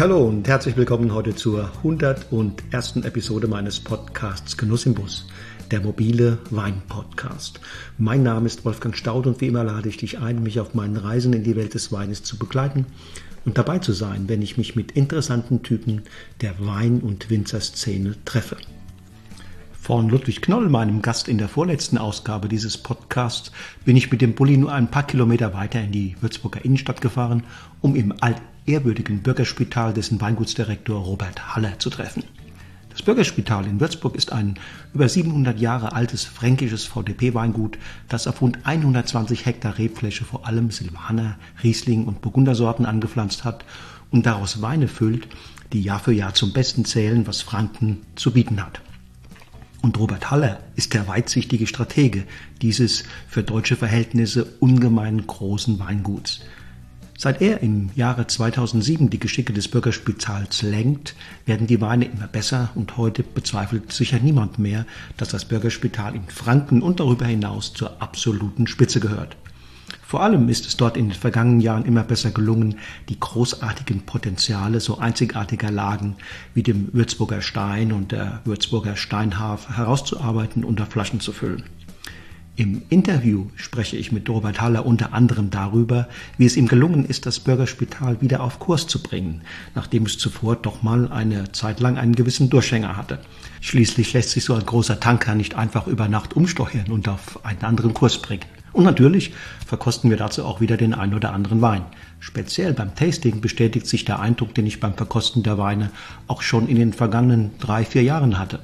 Hallo und herzlich willkommen heute zur 101. Episode meines Podcasts Genuss im Bus, der mobile Wein-Podcast. Mein Name ist Wolfgang Staud und wie immer lade ich dich ein, mich auf meinen Reisen in die Welt des Weines zu begleiten und dabei zu sein, wenn ich mich mit interessanten Typen der Wein- und Winzerszene treffe. Von Ludwig Knoll, meinem Gast in der vorletzten Ausgabe dieses Podcasts, bin ich mit dem Bulli nur ein paar Kilometer weiter in die Würzburger Innenstadt gefahren, um im altehrwürdigen Bürgerspital dessen Weingutsdirektor Robert Haller zu treffen. Das Bürgerspital in Würzburg ist ein über 700 Jahre altes fränkisches VDP-Weingut, das auf rund 120 Hektar Rebfläche vor allem Silvaner, Riesling und Burgundersorten angepflanzt hat und daraus Weine füllt, die Jahr für Jahr zum Besten zählen, was Franken zu bieten hat. Und Robert Haller ist der weitsichtige Stratege dieses für deutsche Verhältnisse ungemein großen Weinguts. Seit er im Jahre 2007 die Geschicke des Bürgerspitals lenkt, werden die Weine immer besser und heute bezweifelt sicher niemand mehr, dass das Bürgerspital in Franken und darüber hinaus zur absoluten Spitze gehört. Vor allem ist es dort in den vergangenen Jahren immer besser gelungen, die großartigen Potenziale so einzigartiger Lagen wie dem Würzburger Stein und der Würzburger Steinhaf herauszuarbeiten und auf Flaschen zu füllen. Im Interview spreche ich mit Robert Haller unter anderem darüber, wie es ihm gelungen ist, das Bürgerspital wieder auf Kurs zu bringen, nachdem es zuvor doch mal eine Zeit lang einen gewissen Durchhänger hatte. Schließlich lässt sich so ein großer Tanker nicht einfach über Nacht umsteuern und auf einen anderen Kurs bringen. Und natürlich verkosten wir dazu auch wieder den ein oder anderen Wein. Speziell beim Tasting bestätigt sich der Eindruck, den ich beim Verkosten der Weine auch schon in den vergangenen drei, vier Jahren hatte.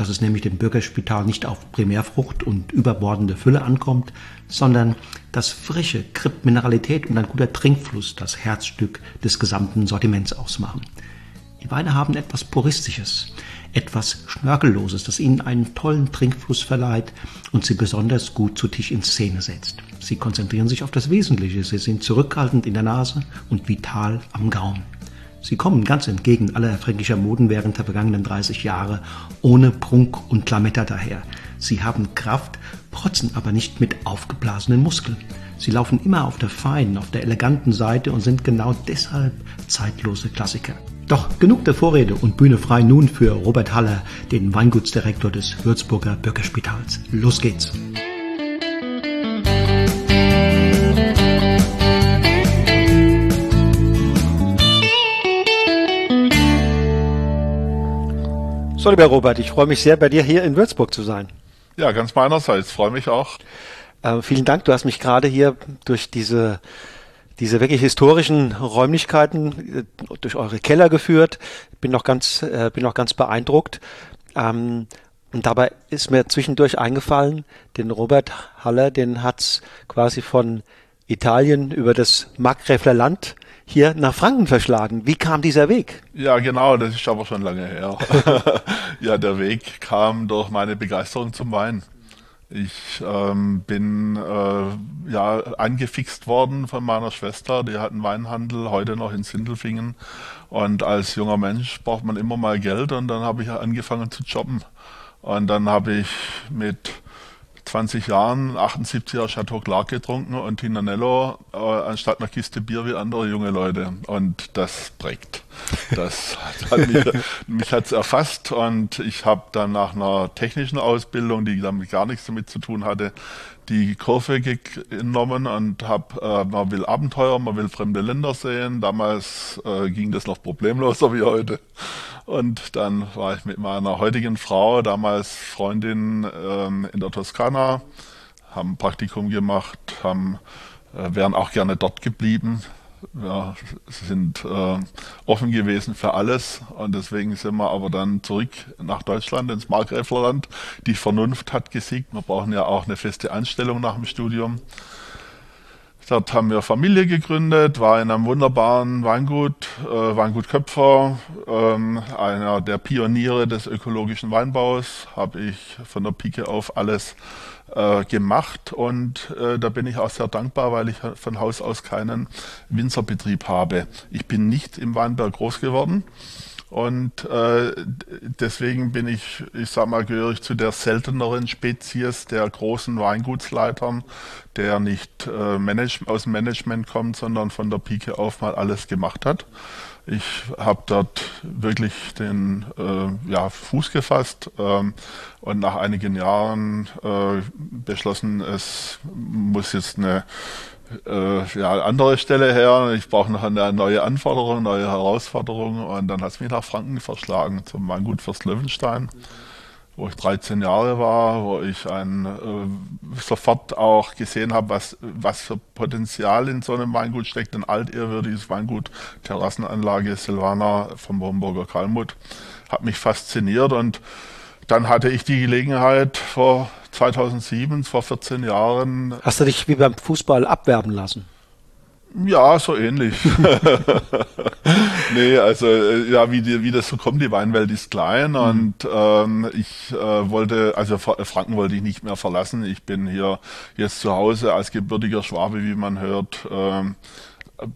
Dass es nämlich dem Bürgerspital nicht auf Primärfrucht und überbordende Fülle ankommt, sondern dass frische Krippmineralität und ein guter Trinkfluss das Herzstück des gesamten Sortiments ausmachen. Die Weine haben etwas Puristisches, etwas Schnörkelloses, das ihnen einen tollen Trinkfluss verleiht und sie besonders gut zu Tisch in Szene setzt. Sie konzentrieren sich auf das Wesentliche, sie sind zurückhaltend in der Nase und vital am Gaumen. Sie kommen ganz entgegen aller fränkischer Moden während der vergangenen 30 Jahre ohne Prunk und Lametta daher. Sie haben Kraft, protzen aber nicht mit aufgeblasenen Muskeln. Sie laufen immer auf der feinen, auf der eleganten Seite und sind genau deshalb zeitlose Klassiker. Doch genug der Vorrede und Bühne frei nun für Robert Haller, den Weingutsdirektor des Würzburger Bürgerspitals. Los geht's! So, lieber Robert, ich freue mich sehr, bei dir hier in Würzburg zu sein. Ja, ganz meinerseits, freue mich auch. Äh, vielen Dank, du hast mich gerade hier durch diese diese wirklich historischen Räumlichkeiten äh, durch eure Keller geführt. Bin noch ganz, äh, bin noch ganz beeindruckt. Ähm, und dabei ist mir zwischendurch eingefallen, den Robert Haller, den hat's quasi von Italien über das Markgräfler Land hier nach Franken verschlagen. Wie kam dieser Weg? Ja, genau, das ist aber schon lange her. ja, der Weg kam durch meine Begeisterung zum Wein. Ich ähm, bin äh, ja angefixt worden von meiner Schwester, die hat einen Weinhandel, heute noch in Sindelfingen. Und als junger Mensch braucht man immer mal Geld und dann habe ich angefangen zu jobben. Und dann habe ich mit 20 Jahren 78er Chateau Clark getrunken und Tinanello äh, anstatt einer Kiste Bier wie andere junge Leute. Und das prägt. Das hat mich, mich hat's erfasst und ich habe dann nach einer technischen Ausbildung, die damit gar nichts damit zu tun hatte, die Kurve genommen und habe, äh, man will Abenteuer, man will fremde Länder sehen. Damals äh, ging das noch problemloser wie heute. Und dann war ich mit meiner heutigen Frau, damals Freundin ähm, in der Toskana, haben ein Praktikum gemacht, haben, äh, wären auch gerne dort geblieben. Wir sind äh, offen gewesen für alles und deswegen sind wir aber dann zurück nach Deutschland ins Markgräflerland. Die Vernunft hat gesiegt. Wir brauchen ja auch eine feste Anstellung nach dem Studium. Dort haben wir Familie gegründet, war in einem wunderbaren Weingut, äh, Weingut Köpfer, ähm, einer der Pioniere des ökologischen Weinbaus, habe ich von der Pike auf alles äh, gemacht und äh, da bin ich auch sehr dankbar, weil ich von Haus aus keinen Winzerbetrieb habe. Ich bin nicht im Weinberg groß geworden Und äh, deswegen bin ich, ich sag mal, gehöre ich zu der selteneren Spezies der großen Weingutsleitern, der nicht äh, manage, aus dem Management kommt, sondern von der Pike auf mal alles gemacht hat. Ich habe dort wirklich den äh, ja, Fuß gefasst ähm, und nach einigen Jahren äh, beschlossen, es muss jetzt eine äh, ja, andere Stelle her. Ich brauche noch eine neue Anforderung, neue Herausforderung. Und dann hat es mich nach Franken verschlagen, zum Weingut Fürst Löwenstein, wo ich 13 Jahre war, wo ich ein, äh, sofort auch gesehen habe, was, was für Potenzial in so einem Weingut steckt. Ein altehrwürdiges Weingut, Terrassenanlage Silvaner vom Homburger Kalmut, hat mich fasziniert und dann hatte ich die Gelegenheit vor 2007, vor 14 Jahren. Hast du dich wie beim Fußball abwerben lassen? Ja, so ähnlich. nee, also äh, ja, wie, die, wie das so kommt, die Weinwelt ist klein mhm. und ähm, ich äh, wollte, also Franken wollte ich nicht mehr verlassen. Ich bin hier jetzt zu Hause als gebürtiger Schwabe, wie man hört. Ähm,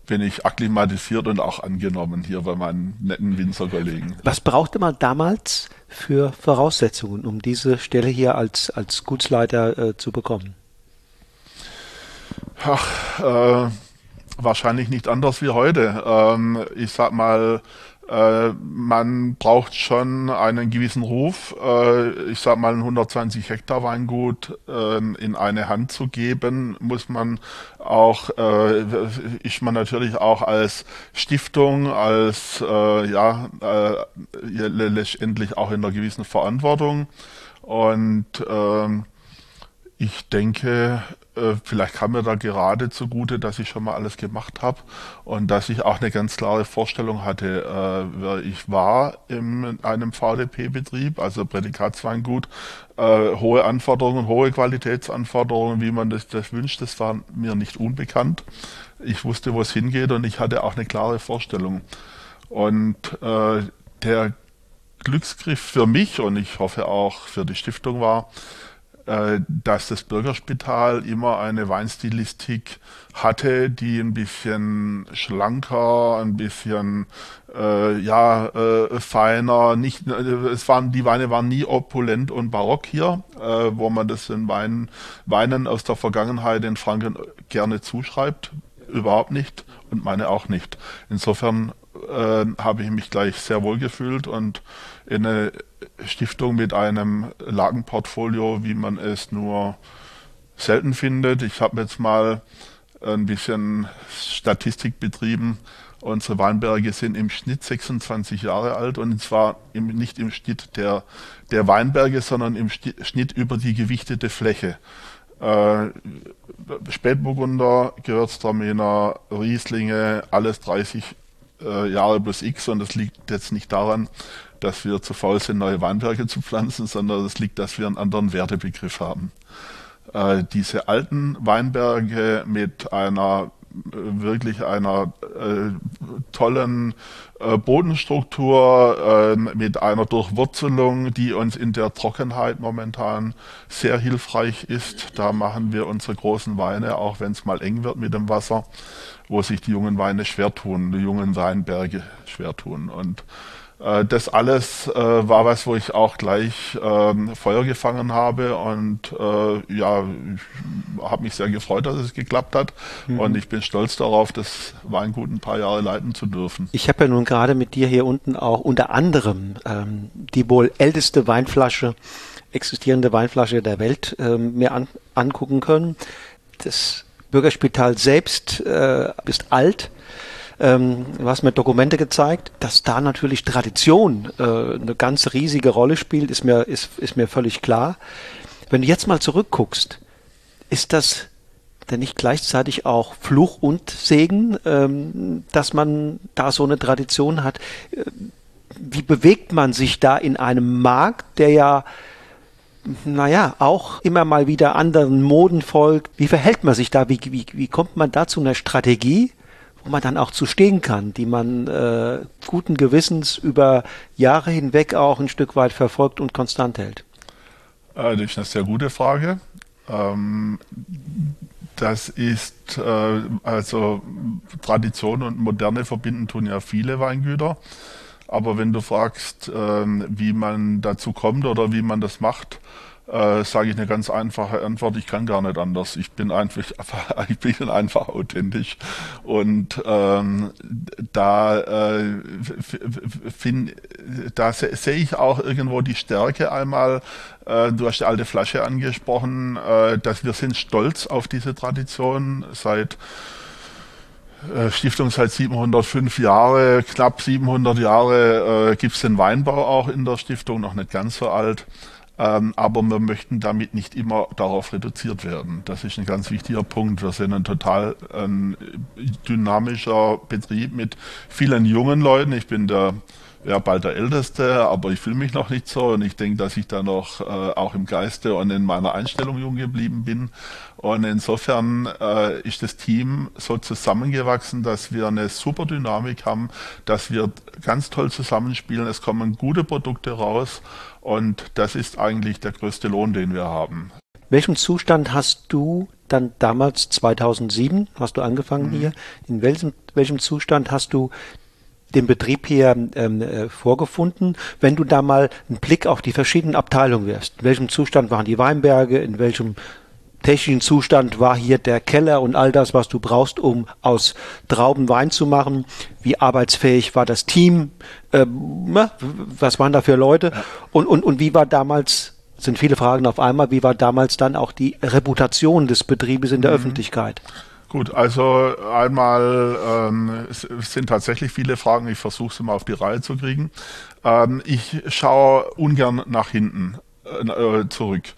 bin ich akklimatisiert und auch angenommen hier bei meinen netten Winzerkollegen. Was brauchte man damals für Voraussetzungen, um diese Stelle hier als, als Gutsleiter äh, zu bekommen? Ach, äh, wahrscheinlich nicht anders wie heute. Ähm, ich sag mal, äh, man braucht schon einen gewissen Ruf, äh, ich sag mal ein 120 Hektar Weingut äh, in eine Hand zu geben, muss man auch, äh, ist man natürlich auch als Stiftung, als äh, ja äh, letztendlich auch in einer gewissen Verantwortung. Und ähm, ich denke, äh, vielleicht kam mir da gerade zugute, dass ich schon mal alles gemacht habe und dass ich auch eine ganz klare Vorstellung hatte, äh, ich war in einem VDP-Betrieb, also Prädikatsweingut, äh, hohe Anforderungen, hohe Qualitätsanforderungen, wie man das, das wünscht, das war mir nicht unbekannt. Ich wusste, wo es hingeht und ich hatte auch eine klare Vorstellung. Und der Glücksgriff für mich und ich hoffe auch für die Stiftung war, dass das Bürgerspital immer eine Weinstilistik hatte, die ein bisschen schlanker, ein bisschen äh, ja äh, feiner. Nicht, äh, es waren die Weine waren nie opulent und barock hier, äh, wo man das in Weinen, Weinen aus der Vergangenheit in Franken gerne zuschreibt, überhaupt nicht und meine auch nicht. Insofern äh, habe ich mich gleich sehr wohl gefühlt und in eine Stiftung mit einem Lagenportfolio, wie man es nur selten findet. Ich habe jetzt mal ein bisschen Statistik betrieben. Unsere Weinberge sind im Schnitt 26 Jahre alt und zwar im, nicht im Schnitt der, der Weinberge, sondern im Schnitt über die gewichtete Fläche. Äh, Spätburgunder, Gewürztraminer, Rieslinge, alles 30 äh, Jahre plus X und das liegt jetzt nicht daran, dass wir zu faul sind, neue Weinberge zu pflanzen, sondern es liegt, dass wir einen anderen Wertebegriff haben. Äh, diese alten Weinberge mit einer äh, wirklich einer äh, tollen äh, Bodenstruktur, äh, mit einer Durchwurzelung, die uns in der Trockenheit momentan sehr hilfreich ist. Da machen wir unsere großen Weine, auch wenn es mal eng wird mit dem Wasser, wo sich die jungen Weine schwer tun, die jungen Weinberge schwer tun. Und das alles äh, war was, wo ich auch gleich ähm, Feuer gefangen habe und äh, ja, ich habe mich sehr gefreut, dass es geklappt hat mhm. und ich bin stolz darauf, das Weingut ein paar Jahre leiten zu dürfen. Ich habe ja nun gerade mit dir hier unten auch unter anderem ähm, die wohl älteste Weinflasche, existierende Weinflasche der Welt ähm, mir an, angucken können. Das Bürgerspital selbst äh, ist alt ähm, du hast mir Dokumente gezeigt, dass da natürlich Tradition äh, eine ganz riesige Rolle spielt, ist mir, ist, ist mir völlig klar. Wenn du jetzt mal zurückguckst, ist das denn nicht gleichzeitig auch Fluch und Segen, ähm, dass man da so eine Tradition hat? Äh, wie bewegt man sich da in einem Markt, der ja naja, auch immer mal wieder anderen Moden folgt. Wie verhält man sich da? Wie, wie, wie kommt man da zu einer Strategie, wo man dann auch zu stehen kann, die man äh, guten Gewissens über Jahre hinweg auch ein Stück weit verfolgt und konstant hält? Äh, das ist eine sehr gute Frage. Ähm, das ist äh, also Tradition und Moderne verbinden tun ja viele Weingüter. Aber wenn du fragst, ähm, wie man dazu kommt oder wie man das macht, äh, sage ich eine ganz einfache Antwort, ich kann gar nicht anders. Ich bin einfach, ich bin einfach authentisch. Und ähm, da, äh, find, da sehe ich auch irgendwo die Stärke einmal, äh, du hast die alte Flasche angesprochen, äh, dass wir sind stolz auf diese Tradition seit äh, Stiftung seit 705 Jahre, knapp 700 Jahre äh, gibt es den Weinbau auch in der Stiftung, noch nicht ganz so alt. Ähm, aber wir möchten damit nicht immer darauf reduziert werden. Das ist ein ganz wichtiger Punkt. Wir sind ein total ein dynamischer Betrieb mit vielen jungen Leuten. Ich bin der ja bald der Älteste, aber ich fühle mich noch nicht so und ich denke, dass ich da noch äh, auch im Geiste und in meiner Einstellung jung geblieben bin. Und insofern äh, ist das Team so zusammengewachsen, dass wir eine super Dynamik haben, dass wir ganz toll zusammenspielen. Es kommen gute Produkte raus und das ist eigentlich der größte Lohn, den wir haben. Welchen Zustand hast du dann damals 2007 hast du angefangen mhm. hier? In welchem, welchem Zustand hast du den Betrieb hier ähm, äh, vorgefunden. Wenn du da mal einen Blick auf die verschiedenen Abteilungen wirst, in welchem Zustand waren die Weinberge, in welchem technischen Zustand war hier der Keller und all das, was du brauchst, um aus Trauben Wein zu machen. Wie arbeitsfähig war das Team? Ähm, was waren da für Leute? Und, und, und wie war damals, sind viele Fragen auf einmal, wie war damals dann auch die Reputation des Betriebes in der mhm. Öffentlichkeit? Gut, also einmal ähm, es sind tatsächlich viele Fragen. Ich versuche sie mal auf die Reihe zu kriegen. Ähm, ich schaue ungern nach hinten äh, zurück.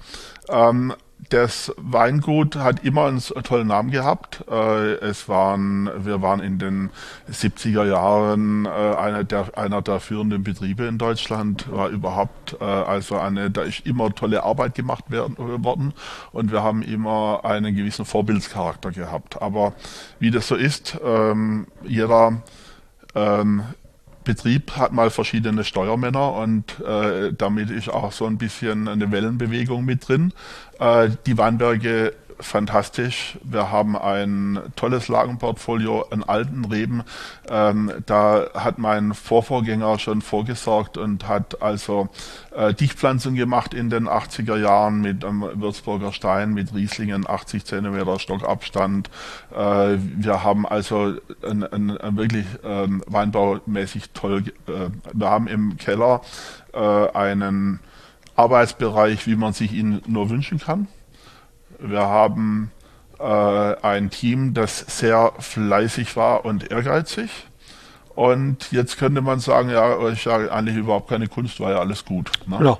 Ähm, das Weingut hat immer einen tollen Namen gehabt. Äh, es waren, wir waren in den 70er Jahren äh, einer der, einer der führenden Betriebe in Deutschland, war überhaupt, äh, also eine, da ist immer tolle Arbeit gemacht worden und wir haben immer einen gewissen Vorbildscharakter gehabt. Aber wie das so ist, ähm, jeder ähm, Betrieb hat mal verschiedene Steuermänner und äh, damit ist auch so ein bisschen eine Wellenbewegung mit drin. Äh, die Weinberge fantastisch. Wir haben ein tolles Lagenportfolio an alten Reben. Ähm, da hat mein Vorvorgänger schon vorgesorgt und hat also äh, Dichtpflanzung gemacht in den 80er Jahren mit einem Würzburger Stein, mit Rieslingen 80 Zentimeter Stockabstand. Äh, wir haben also ein, ein, ein wirklich ähm, weinbaumäßig toll. Äh, wir haben im Keller äh, einen Arbeitsbereich, wie man sich ihn nur wünschen kann. Wir haben äh, ein Team, das sehr fleißig war und ehrgeizig. Und jetzt könnte man sagen, ja, ist ja eigentlich überhaupt keine Kunst, war ja alles gut. Ne? Ja.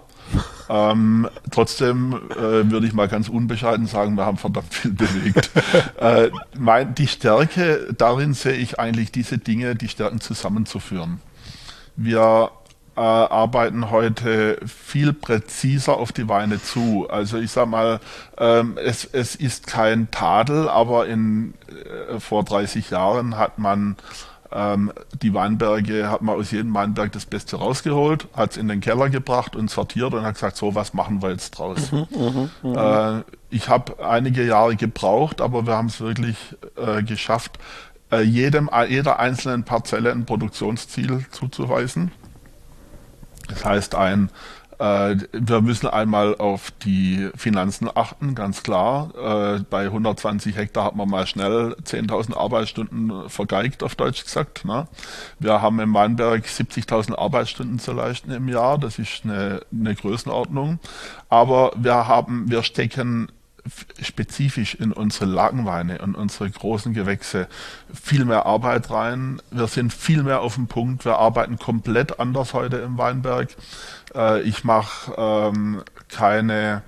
Ähm, trotzdem äh, würde ich mal ganz unbescheiden sagen, wir haben verdammt viel bewegt. äh, mein, die Stärke darin sehe ich eigentlich diese Dinge, die Stärken zusammenzuführen. Wir äh, arbeiten heute viel präziser auf die Weine zu. Also ich sag mal, ähm, es, es ist kein Tadel, aber in, äh, vor 30 Jahren hat man ähm, die Weinberge, hat man aus jedem Weinberg das Beste rausgeholt, hat es in den Keller gebracht und sortiert und hat gesagt, so was machen wir jetzt draus. Mhm, mh, mh. Äh, ich habe einige Jahre gebraucht, aber wir haben es wirklich äh, geschafft, äh, jedem, jeder einzelnen Parzelle ein Produktionsziel zuzuweisen. Das heißt, ein, äh, wir müssen einmal auf die Finanzen achten, ganz klar. Äh, bei 120 Hektar hat man mal schnell 10.000 Arbeitsstunden vergeigt, auf Deutsch gesagt. Ne? Wir haben im Weinberg 70.000 Arbeitsstunden zu leisten im Jahr. Das ist eine, eine Größenordnung. Aber wir haben, wir stecken spezifisch in unsere Lagenweine und unsere großen Gewächse viel mehr Arbeit rein. Wir sind viel mehr auf dem Punkt. Wir arbeiten komplett anders heute im Weinberg. Äh, ich mache ähm, keine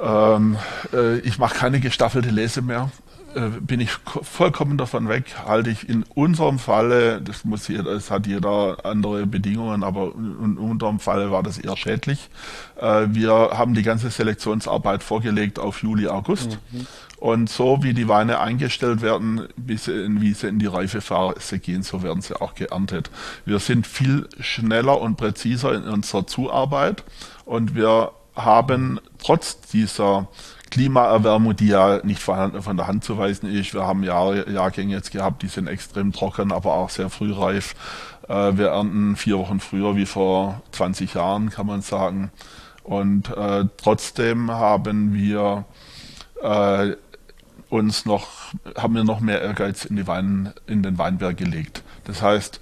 ähm, äh, ich mache keine gestaffelte Lese mehr. Äh, bin ich vollkommen davon weg, halte ich in unserem Falle, das muss jeder, es hat jeder andere Bedingungen, aber in unserem Falle war das eher schädlich. Äh, wir haben die ganze Selektionsarbeit vorgelegt auf Juli, August. Mhm. Und so wie die Weine eingestellt werden, wie sie, in, wie sie in die Reifephase gehen, so werden sie auch geerntet. Wir sind viel schneller und präziser in unserer Zuarbeit und wir haben trotz dieser Klimaerwärmung, die ja nicht von, der Hand zu weisen ist. Wir haben Jahr, Jahrgänge jetzt gehabt, die sind extrem trocken, aber auch sehr frühreif. Äh, wir ernten vier Wochen früher wie vor 20 Jahren, kann man sagen. Und äh, trotzdem haben wir äh, uns noch, haben wir noch mehr Ehrgeiz in, Wein, in den Weinberg gelegt. Das heißt,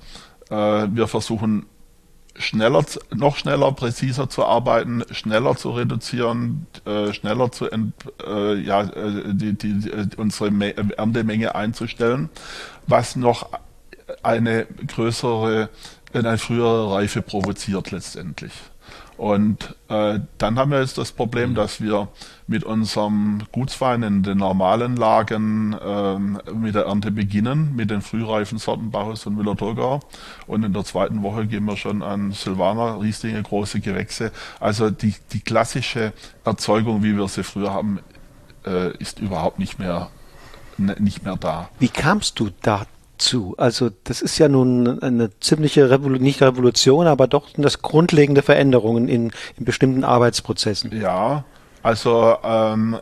äh, wir versuchen schneller, noch schneller, präziser zu arbeiten, schneller zu reduzieren, äh, schneller zu ent, äh, ja, äh, die, die, unsere Erntemenge einzustellen, was noch eine größere, eine frühere Reife provoziert letztendlich. Und äh, dann haben wir jetzt das Problem, dass wir mit unserem Gutswein in den normalen Lagen ähm, mit der Ernte beginnen, mit den frühreifen Sorten Bacchus und Müller-Thurgau. Und in der zweiten Woche gehen wir schon an Silvaner, Rieslinge, große Gewächse. Also die, die klassische Erzeugung, wie wir sie früher haben, äh, ist überhaupt nicht mehr, nicht mehr da. Wie kamst du da zu. Also das ist ja nun eine ziemliche Revolu nicht Revolution, aber doch das grundlegende Veränderungen in, in bestimmten Arbeitsprozessen. Ja, also ähm,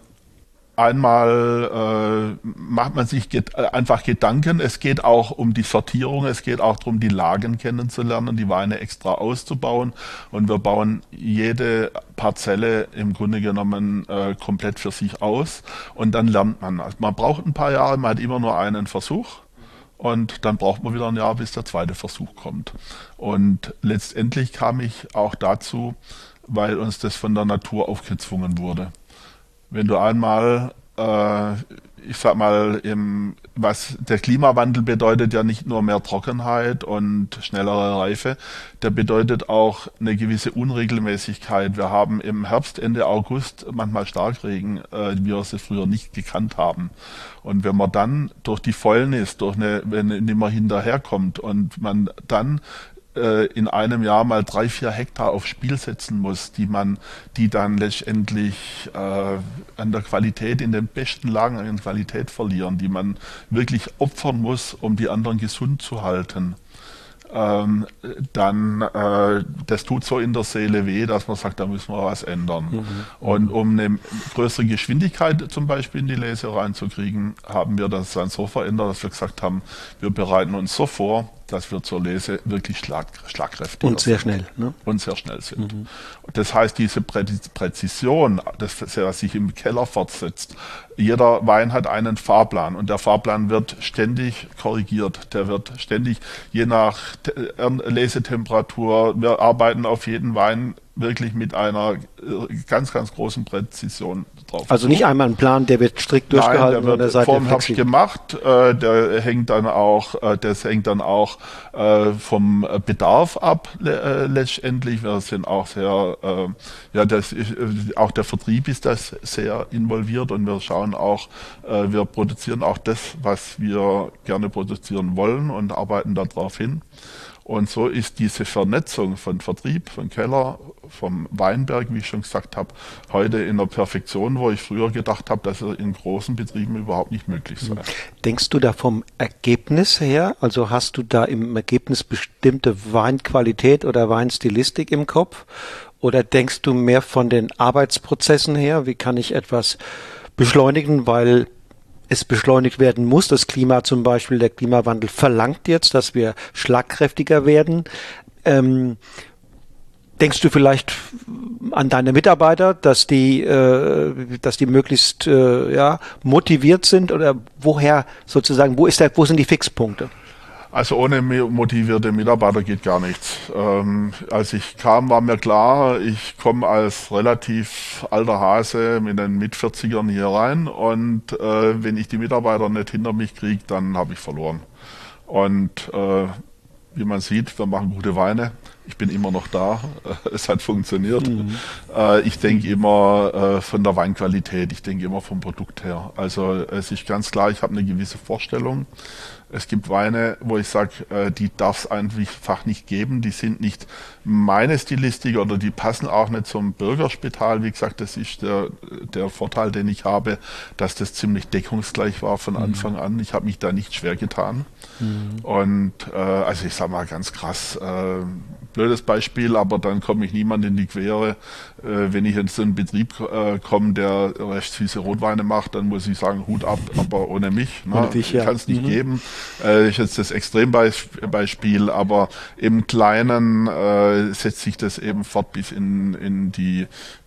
einmal äh, macht man sich get äh, einfach Gedanken. Es geht auch um die Sortierung, es geht auch darum, die Lagen kennenzulernen, die Weine extra auszubauen. Und wir bauen jede Parzelle im Grunde genommen äh, komplett für sich aus. Und dann lernt man. Also man braucht ein paar Jahre, man hat immer nur einen Versuch und dann braucht man wieder ein Jahr, bis der zweite Versuch kommt. Und letztendlich kam ich auch dazu, weil uns das von der Natur aufgezwungen wurde. Wenn du einmal äh, ich sag mal, im, was der Klimawandel bedeutet ja nicht nur mehr Trockenheit und schnellere Reife, der bedeutet auch eine gewisse Unregelmäßigkeit. Wir haben im Herbst, Ende August manchmal Starkregen, äh, wie wir es früher nicht gekannt haben. Und wenn man dann durch die Fäulnis, durch eine, wenn nicht mehr hinterherkommt und man dann äh, in einem Jahr mal drei, vier Hektar aufs Spiel setzen muss, die man, die dann letztendlich äh, an der Qualität, in den besten Lagen an Qualität verlieren, die man wirklich opfern muss, um die anderen gesund zu halten ähm, dann äh, das tut so in der Seele weh, dass man sagt, da müssen wir was ändern. Mhm. Und um eine größere Geschwindigkeit zum Beispiel in die Lese reinzukriegen, haben wir das dann so verändert, dass wir gesagt haben, wir bereiten uns so vor, dass wir zur Lese wirklich schlag, schlagkräftig und sehr schnell ne? und sehr schnell sind. Mhm. Das heißt, diese Präzision, das sich im Keller fortsetzt. Jeder Wein hat einen Fahrplan und der Fahrplan wird ständig korrigiert. Der wird ständig je nach Lesetemperatur. Wir arbeiten auf jeden Wein wirklich mit einer äh, ganz, ganz großen Präzision drauf. Also nicht einmal ein Plan, der wird strikt durchgehalten. Nein, der wird vom Herbst gemacht. Äh, der hängt dann auch, äh, das hängt dann auch äh, vom Bedarf ab äh, letztendlich. Wir sind auch sehr, äh, ja, das ist, äh, auch der Vertrieb ist das sehr involviert und wir schauen auch, äh, wir produzieren auch das, was wir gerne produzieren wollen und arbeiten darauf hin. Und so ist diese Vernetzung von Vertrieb, von Keller, vom Weinberg, wie ich schon gesagt habe, heute in der Perfektion, wo ich früher gedacht habe, dass er in großen Betrieben überhaupt nicht möglich sei. Denkst du da vom Ergebnis her? Also hast du da im Ergebnis bestimmte Weinqualität oder Weinstilistik im Kopf? Oder denkst du mehr von den Arbeitsprozessen her? Wie kann ich etwas beschleunigen, weil es beschleunigt werden muss. Das Klima zum Beispiel, der Klimawandel verlangt jetzt, dass wir schlagkräftiger werden. Ähm, denkst du vielleicht an deine Mitarbeiter, dass die, äh, dass die möglichst äh, ja, motiviert sind oder woher sozusagen, wo ist der, wo sind die Fixpunkte? Also ohne motivierte Mitarbeiter geht gar nichts. Ähm, als ich kam, war mir klar, ich komme als relativ alter Hase mit den Mit-40ern hier rein und äh, wenn ich die Mitarbeiter nicht hinter mich kriege, dann habe ich verloren. Und äh, wie man sieht, wir machen gute Weine. Ich bin immer noch da. Es hat funktioniert. Mhm. Äh, ich denke immer äh, von der Weinqualität, ich denke immer vom Produkt her. Also es ist ganz klar, ich habe eine gewisse Vorstellung. Es gibt Weine, wo ich sage, äh, die darf es einfach nicht geben. Die sind nicht meine Stilistik oder die passen auch nicht zum Bürgerspital. Wie gesagt, das ist der, der Vorteil, den ich habe, dass das ziemlich deckungsgleich war von mhm. Anfang an. Ich habe mich da nicht schwer getan. Mhm. Und äh, also ich sage mal ganz krass, äh, blödes Beispiel, aber dann komme ich niemand in die Quere. Äh, wenn ich in so einen Betrieb äh, komme, der recht süße Rotweine macht, dann muss ich sagen, Hut ab, aber ohne mich. Ne? Ohne dich, ja. Kann es nicht mhm. geben. Äh, ich jetzt das Extrembeispiel, aber im Kleinen äh, setzt sich das eben fort bis in, in die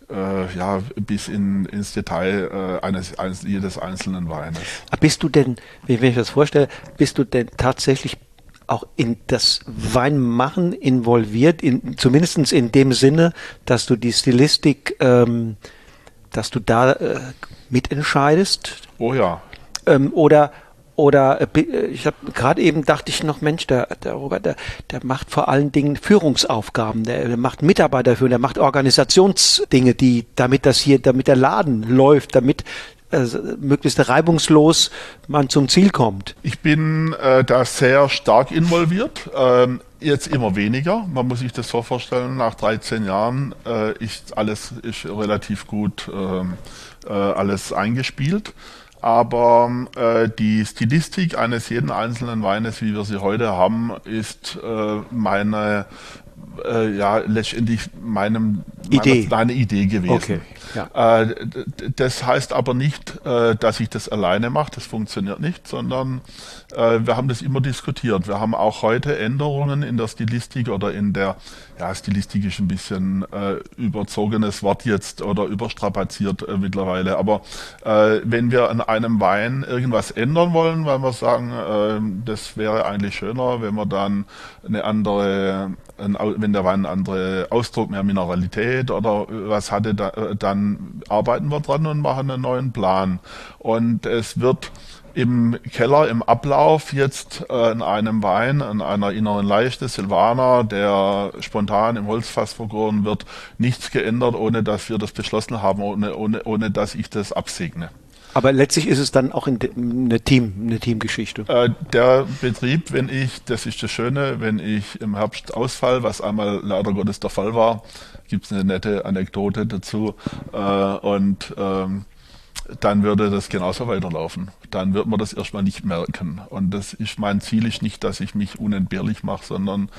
äh, ja, bis in, ins Detail äh, eines, eines, jedes einzelnen Weines. Bist du denn, wenn ich das vorstelle, bist du denn tatsächlich auch in das Weinmachen involviert, in, zumindest in dem Sinne, dass du die Stilistik, ähm, dass du da äh, mitentscheidest? Oh ja. Ähm, oder oder äh, äh, ich habe gerade eben dachte ich noch, Mensch, der, der Robert, der, der macht vor allen Dingen Führungsaufgaben, der, der macht Mitarbeiter für, der macht Organisationsdinge, die, damit das hier, damit der Laden läuft, damit äh, möglichst reibungslos man zum Ziel kommt. Ich bin äh, da sehr stark involviert. Ähm, jetzt immer weniger. Man muss sich das so vorstellen, nach 13 Jahren äh, ist alles ist relativ gut ähm, äh, alles eingespielt aber äh, die Stilistik eines jeden einzelnen Weines, wie wir sie heute haben, ist äh, meine äh, ja letztendlich meinem Idee. Meine, Idee gewesen. Okay. Ja. Äh, das heißt aber nicht, äh, dass ich das alleine mache, das funktioniert nicht, sondern äh, wir haben das immer diskutiert. Wir haben auch heute Änderungen in der Stilistik oder in der, ja, Stilistik ist ein bisschen äh, überzogenes Wort jetzt oder überstrapaziert äh, mittlerweile. Aber äh, wenn wir an einem Wein irgendwas ändern wollen, weil wir sagen, äh, das wäre eigentlich schöner, wenn wir dann eine andere, ein, wenn der Wein einen anderen Ausdruck, mehr Mineralität oder was hatte, da, äh, dann arbeiten wir dran und machen einen neuen Plan. Und es wird im Keller im Ablauf jetzt äh, in einem Wein, in einer inneren Leichte, Silvaner, der spontan im Holzfass vergoren wird, nichts geändert, ohne dass wir das beschlossen haben, ohne, ohne, ohne dass ich das absegne. Aber letztlich ist es dann auch eine, Team, eine Teamgeschichte. Äh, der Betrieb, wenn ich, das ist das Schöne, wenn ich im Herbst ausfall, was einmal leider Gottes der Fall war, gibt es eine nette Anekdote dazu. Äh, und ähm, dann würde das genauso weiterlaufen. Dann wird man das erstmal nicht merken. Und das ist mein Ziel ist nicht, dass ich mich unentbehrlich mache, sondern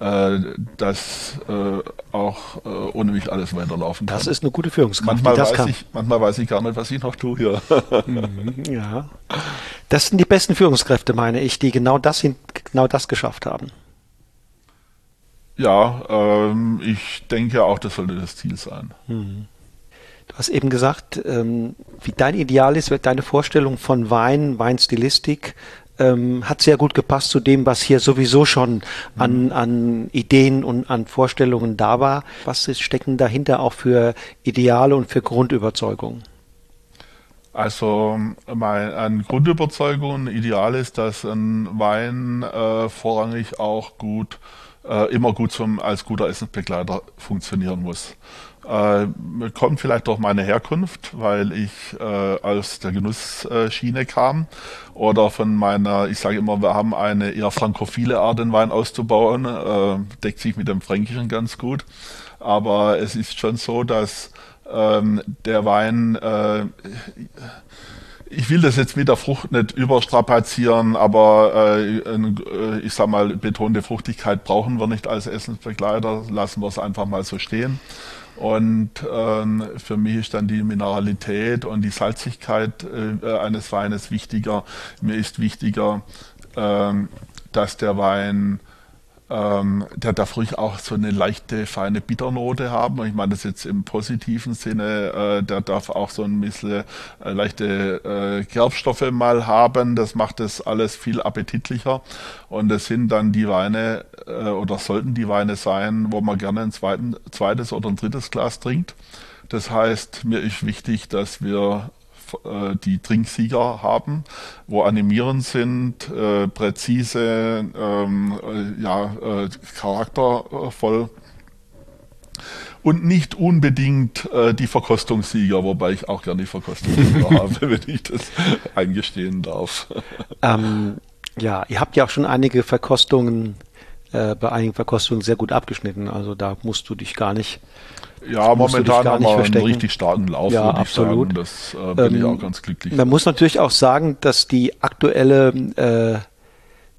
äh, dass äh, auch äh, ohne mich alles weiterlaufen kann. Das ist eine gute Führungskraft. Manchmal, weiß kann. ich, manchmal weiß ich gar nicht, was ich noch tue hier. Mhm, ja. Das sind die besten Führungskräfte, meine ich, die genau das, genau das geschafft haben. Ja, ähm, ich denke auch, das sollte das Ziel sein. Mhm. Du hast eben gesagt, ähm, wie dein Ideal ist, deine Vorstellung von Wein, Weinstilistik, ähm, hat sehr gut gepasst zu dem, was hier sowieso schon an, mhm. an Ideen und an Vorstellungen da war. Was ist, stecken dahinter auch für Ideale und für Grundüberzeugungen? Also mein, eine Grundüberzeugung, ein Ideal ist, dass ein Wein äh, vorrangig auch gut, äh, immer gut zum, als guter Essensbegleiter funktionieren muss. Äh, kommt vielleicht durch meine Herkunft, weil ich äh, aus der Genussschiene kam oder von meiner, ich sage immer, wir haben eine eher frankophile Art, den Wein auszubauen, äh, deckt sich mit dem Fränkischen ganz gut. Aber es ist schon so, dass ähm, der Wein äh, ich will das jetzt mit der Frucht nicht überstrapazieren, aber äh, äh, ich sag mal, betonte Fruchtigkeit brauchen wir nicht als Essensbegleiter, lassen wir es einfach mal so stehen. Und ähm, für mich ist dann die Mineralität und die Salzigkeit äh, eines Weines wichtiger. Mir ist wichtiger, ähm, dass der Wein ähm, der darf ruhig auch so eine leichte, feine Bitternote haben. Ich meine das jetzt im positiven Sinne. Äh, der darf auch so ein bisschen äh, leichte äh, Gerbstoffe mal haben. Das macht das alles viel appetitlicher. Und das sind dann die Weine äh, oder sollten die Weine sein, wo man gerne ein zweites oder ein drittes Glas trinkt. Das heißt, mir ist wichtig, dass wir äh, die Trinksieger haben, wo animierend sind, äh, präzise, ähm, äh, ja, äh, charaktervoll und nicht unbedingt äh, die Verkostungssieger, wobei ich auch gerne die Verkostungssieger habe, wenn ich das eingestehen darf. Ähm, ja, ihr habt ja auch schon einige Verkostungen, äh, bei einigen Verkostungen sehr gut abgeschnitten, also da musst du dich gar nicht ja, momentan haben wir einen richtig starken Lauf, ja, absolut. Sagen. Das äh, bin ähm, ich auch ganz glücklich. Man muss natürlich auch sagen, dass die aktuelle äh,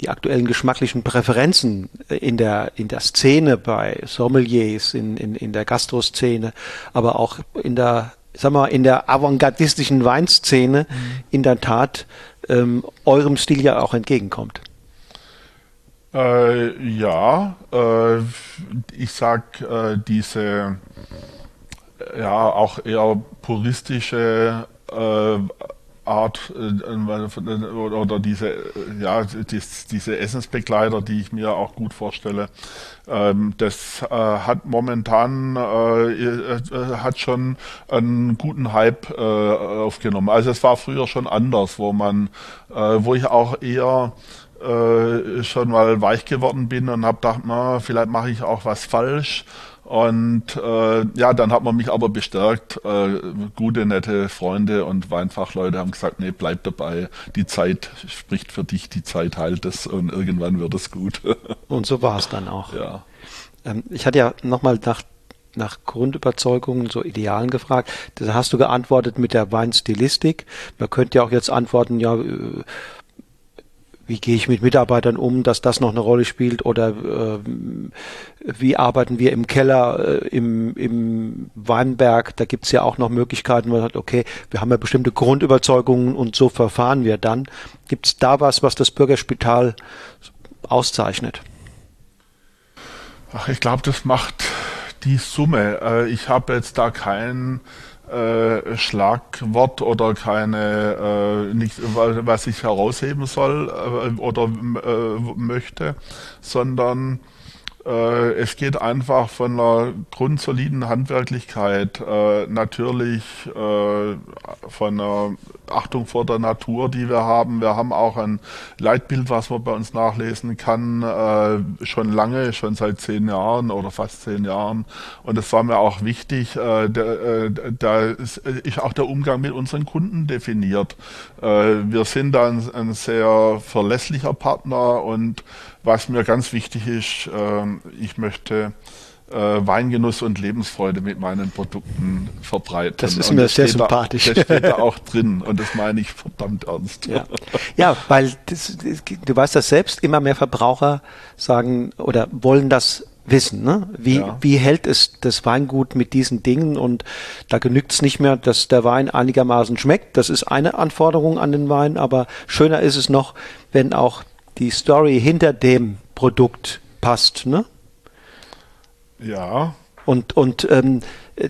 die aktuellen geschmacklichen Präferenzen in der, in der Szene bei Sommeliers, in, in, in der Gastroszene, aber auch in der, sag mal, in der avantgardistischen Weinszene mhm. in der Tat ähm, eurem Stil ja auch entgegenkommt. Äh, ja, äh, ich sag äh, diese ja auch eher puristische äh, Art äh, oder diese, ja, diese Essensbegleiter, die ich mir auch gut vorstelle. Ähm, das äh, hat momentan äh, hat schon einen guten Hype aufgenommen. Also es war früher schon anders, wo man, wo ich auch eher schon mal weich geworden bin und habe gedacht, na, vielleicht mache ich auch was falsch und äh, ja, dann hat man mich aber bestärkt. Äh, gute, nette Freunde und Weinfachleute haben gesagt, nee, bleib dabei. Die Zeit spricht für dich, die Zeit heilt es und irgendwann wird es gut. und so war es dann auch. Ja. Ähm, ich hatte ja nochmal nach nach Grundüberzeugungen, so Idealen gefragt. Da hast du geantwortet mit der Weinstilistik. Man könnte ja auch jetzt antworten, ja, äh, wie gehe ich mit Mitarbeitern um, dass das noch eine Rolle spielt oder äh, wie arbeiten wir im Keller, äh, im, im Weinberg, da gibt's ja auch noch Möglichkeiten, wo man sagt, okay, wir haben ja bestimmte Grundüberzeugungen und so verfahren wir dann. Gibt's da was, was das Bürgerspital auszeichnet? Ach, ich glaube, das macht die Summe. Äh, ich habe jetzt da keinen äh, Schlagwort oder keine, äh, nicht, was ich herausheben soll äh, oder äh, möchte, sondern äh, es geht einfach von einer grundsoliden Handwerklichkeit, äh, natürlich äh, von einer Achtung vor der Natur, die wir haben. Wir haben auch ein Leitbild, was man bei uns nachlesen kann, äh, schon lange, schon seit zehn Jahren oder fast zehn Jahren. Und es war mir auch wichtig, äh, da, da ist auch der Umgang mit unseren Kunden definiert. wir sind da ein, ein sehr verlässlicher Partner und was mir ganz wichtig ist, ähm, ich möchte äh, Weingenuss und Lebensfreude mit meinen Produkten verbreiten. Das ist mir das sehr sympathisch. Da, das steht da auch drin und das meine ich verdammt ernst. Ja, ja weil das, du weißt das selbst, immer mehr Verbraucher sagen oder wollen das wissen. Ne? Wie, ja. wie hält es das Weingut mit diesen Dingen? Und da genügt es nicht mehr, dass der Wein einigermaßen schmeckt. Das ist eine Anforderung an den Wein, aber schöner ist es noch, wenn auch die Story hinter dem Produkt passt, ne? Ja. Und, und ähm,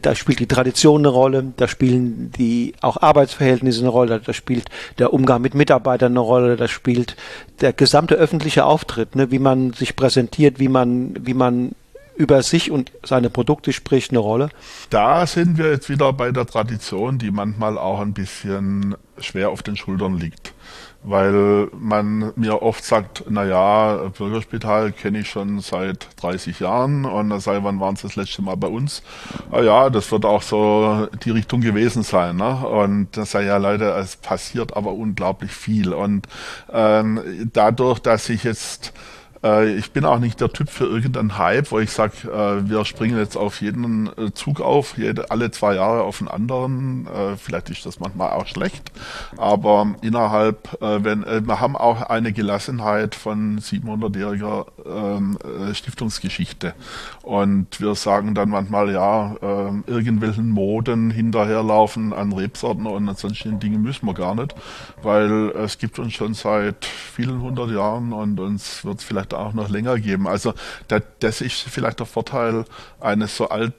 da spielt die Tradition eine Rolle, da spielen die auch Arbeitsverhältnisse eine Rolle, da spielt der Umgang mit Mitarbeitern eine Rolle, da spielt der gesamte öffentliche Auftritt, ne, wie man sich präsentiert, wie man, wie man über sich und seine Produkte spricht, eine Rolle. Da sind wir jetzt wieder bei der Tradition, die manchmal auch ein bisschen schwer auf den Schultern liegt weil man mir oft sagt, na ja, Bürgerspital kenne ich schon seit 30 Jahren und da sei, wann waren sie das letzte Mal bei uns? Ah ja, das wird auch so die Richtung gewesen sein. Ne? Und das sei ja leider, es passiert aber unglaublich viel. Und ähm, dadurch, dass ich jetzt ich bin auch nicht der Typ für irgendeinen Hype, wo ich sage, äh, wir springen jetzt auf jeden äh, Zug auf, jede, alle zwei Jahre auf einen anderen. Äh, vielleicht ist das manchmal auch schlecht, aber innerhalb, äh, wenn äh, wir haben auch eine Gelassenheit von 700-jähriger ähm, Stiftungsgeschichte und wir sagen dann manchmal, ja, irgendwelchen Moden hinterherlaufen an Rebsorten und an sonstigen Dingen müssen wir gar nicht, weil es gibt uns schon seit vielen hundert Jahren und uns wird es vielleicht auch noch länger geben. Also das, das ist vielleicht der Vorteil eines so alt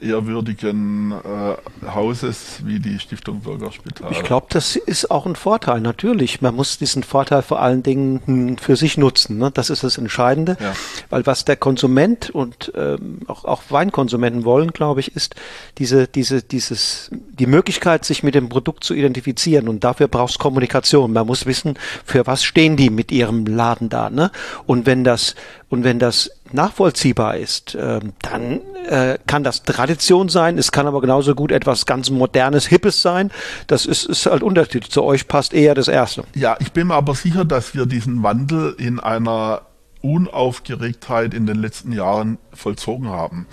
ehrwürdigen äh, Hauses wie die Stiftung Bürgerspital. Ich glaube, das ist auch ein Vorteil, natürlich. Man muss diesen Vorteil vor allen Dingen hm, für sich nutzen. Ne? Das ist das Entscheidende. Ja. Weil was der Konsument und ähm, auch, auch Weinkonsumenten wollen, glaube ich, ist diese, diese, dieses, die Möglichkeit, sich mit dem Produkt zu identifizieren. Und dafür braucht es Kommunikation. Man muss wissen, für was stehen die mit ihrem Laden da. Ne? Und wenn das, und wenn das nachvollziehbar ist, äh, dann äh, kann das Tradition sein, es kann aber genauso gut etwas ganz Modernes, Hippes sein. Das ist, ist halt unterschiedlich. Zu euch passt eher das Erste. Ja, ich bin mir aber sicher, dass wir diesen Wandel in einer Unaufgeregtheit in den letzten Jahren vollzogen haben.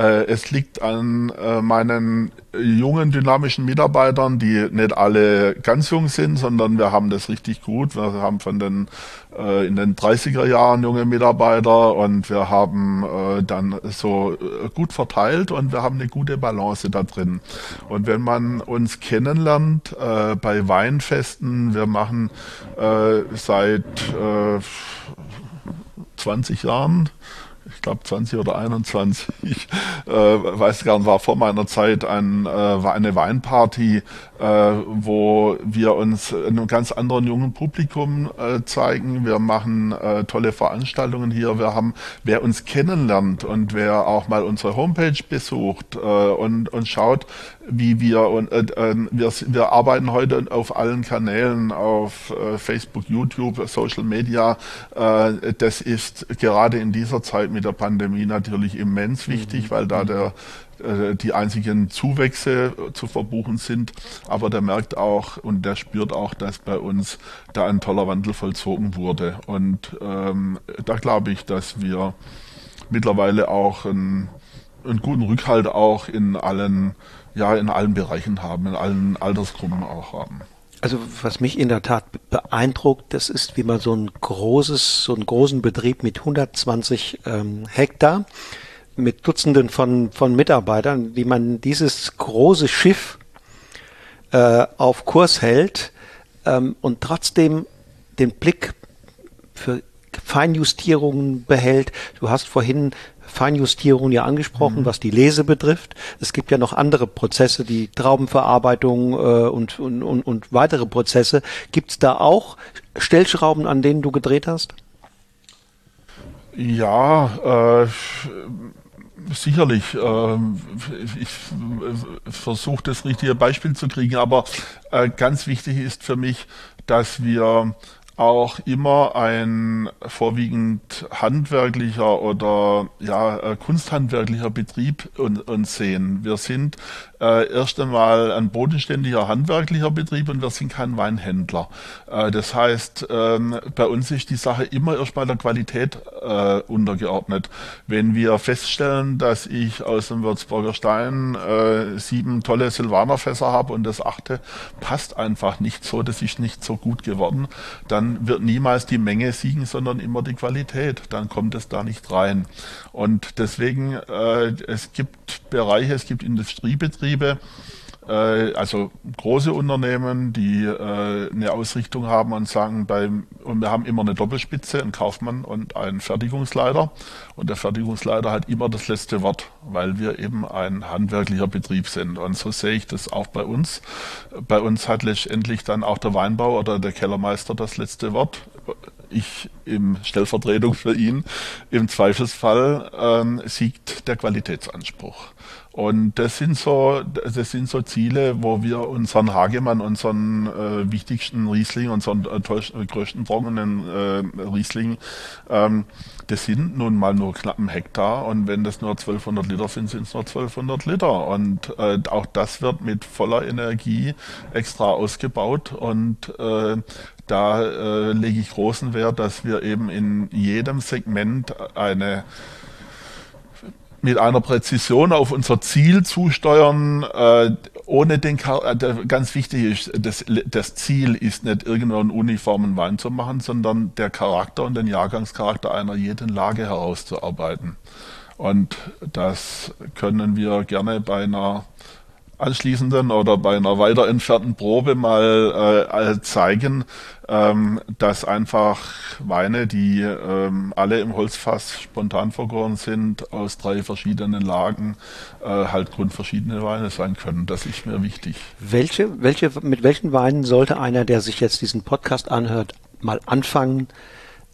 Äh, es liegt an äh, meinen jungen, dynamischen Mitarbeitern, die nicht alle ganz jung sind, sondern wir haben das richtig gut. Wir haben von den äh, in den 30er Jahren junge Mitarbeiter und wir haben dann so gut verteilt und wir haben eine gute Balance da drin. Und wenn man uns kennenlernt bei Weinfesten, wir machen seit 20 Jahren ich glaube 20 oder 21, ich äh, weiß gar nicht, war vor meiner Zeit ein, äh, eine Weinparty, äh, wo wir uns einem ganz anderen jungen Publikum äh, zeigen. Wir machen äh, tolle Veranstaltungen hier. Wir haben, wer uns kennenlernt und wer auch mal unsere Homepage besucht äh, und, und schaut, wie wir und äh, äh, wir, wir arbeiten heute auf allen Kanälen auf äh, Facebook, YouTube, Social Media. Äh, das ist gerade in dieser Zeit mit der Pandemie natürlich immens wichtig, mhm. weil da der äh, die einzigen Zuwächse zu verbuchen sind. Aber der merkt auch und der spürt auch, dass bei uns da ein toller Wandel vollzogen wurde. Und ähm, da glaube ich, dass wir mittlerweile auch einen, einen guten Rückhalt auch in allen ja in allen Bereichen haben, in allen Altersgruppen auch haben. Also was mich in der Tat beeindruckt, das ist, wie man so ein großes, so einen großen Betrieb mit 120 ähm, Hektar, mit Dutzenden von, von Mitarbeitern, wie man dieses große Schiff äh, auf Kurs hält ähm, und trotzdem den Blick für Feinjustierungen behält. Du hast vorhin Feinjustierung ja angesprochen, mhm. was die Lese betrifft. Es gibt ja noch andere Prozesse, die Traubenverarbeitung äh, und, und, und, und weitere Prozesse. Gibt es da auch Stellschrauben, an denen du gedreht hast? Ja, äh, sicherlich. Äh, ich versuche das richtige Beispiel zu kriegen, aber äh, ganz wichtig ist für mich, dass wir auch immer ein vorwiegend handwerklicher oder ja, äh, kunsthandwerklicher Betrieb uns sehen. Wir sind äh, erst einmal ein bodenständiger handwerklicher Betrieb und wir sind kein Weinhändler. Äh, das heißt, ähm, bei uns ist die Sache immer erstmal der Qualität äh, untergeordnet. Wenn wir feststellen, dass ich aus dem Würzburger Stein äh, sieben tolle Silvanerfässer habe und das achte passt einfach nicht so, das ist nicht so gut geworden, dann wird niemals die Menge siegen, sondern immer die Qualität. Dann kommt es da nicht rein. Und deswegen, äh, es gibt Bereiche, es gibt Industriebetriebe, Betriebe, äh, also große Unternehmen, die äh, eine Ausrichtung haben und sagen, beim, und wir haben immer eine Doppelspitze, einen Kaufmann und einen Fertigungsleiter. Und der Fertigungsleiter hat immer das letzte Wort, weil wir eben ein handwerklicher Betrieb sind. Und so sehe ich das auch bei uns. Bei uns hat letztendlich dann auch der Weinbau oder der Kellermeister das letzte Wort ich im Stellvertretung für ihn, im Zweifelsfall ähm, siegt der Qualitätsanspruch. Und das sind so, das sind so Ziele, wo wir unseren Hagemann, unseren äh, wichtigsten Riesling, unseren äh, tollsten, größten trockenen äh, Riesling, ähm, das sind nun mal nur knapp ein Hektar. Und wenn das nur 1200 Liter sind, sind es nur 1200 Liter. Und äh, auch das wird mit voller Energie extra ausgebaut. Und äh, da äh, lege ich großen Wert, dass wir eben in jedem Segment eine mit einer Präzision auf unser Ziel zusteuern, äh, ohne den, äh, ganz wichtig ist, das, das Ziel ist nicht irgendeinen uniformen Wein zu machen, sondern der Charakter und den Jahrgangscharakter einer jeden Lage herauszuarbeiten. Und das können wir gerne bei einer anschließenden oder bei einer weiter entfernten Probe mal äh, zeigen, ähm, dass einfach Weine, die ähm, alle im Holzfass spontan vergoren sind, aus drei verschiedenen Lagen, äh, halt grundverschiedene Weine sein können. Das ist mir wichtig. Welche, welche, mit welchen Weinen sollte einer, der sich jetzt diesen Podcast anhört, mal anfangen,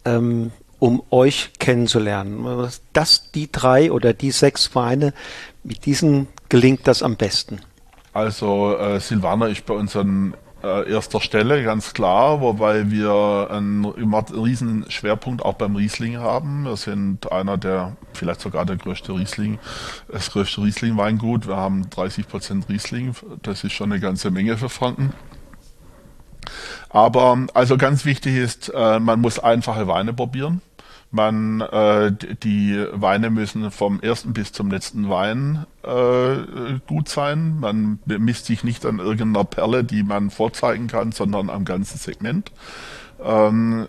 ähm, um euch kennenzulernen? Das die drei oder die sechs Weine, mit diesen gelingt das am besten. Also äh, Silvaner ist bei uns an äh, erster Stelle, ganz klar, wobei wir einen, riesen Schwerpunkt auch beim Riesling haben. Wir sind einer der, vielleicht sogar der größte Riesling, das größte Riesling-Weingut. Wir haben 30 Prozent Riesling, das ist schon eine ganze Menge für Franken. Aber also ganz wichtig ist, äh, man muss einfache Weine probieren Man, äh, die Weine müssen vom ersten bis zum letzten Wein äh, gut sein. Man bemisst sich nicht an irgendeiner Perle, die man vorzeigen kann, sondern am ganzen Segment. Ähm,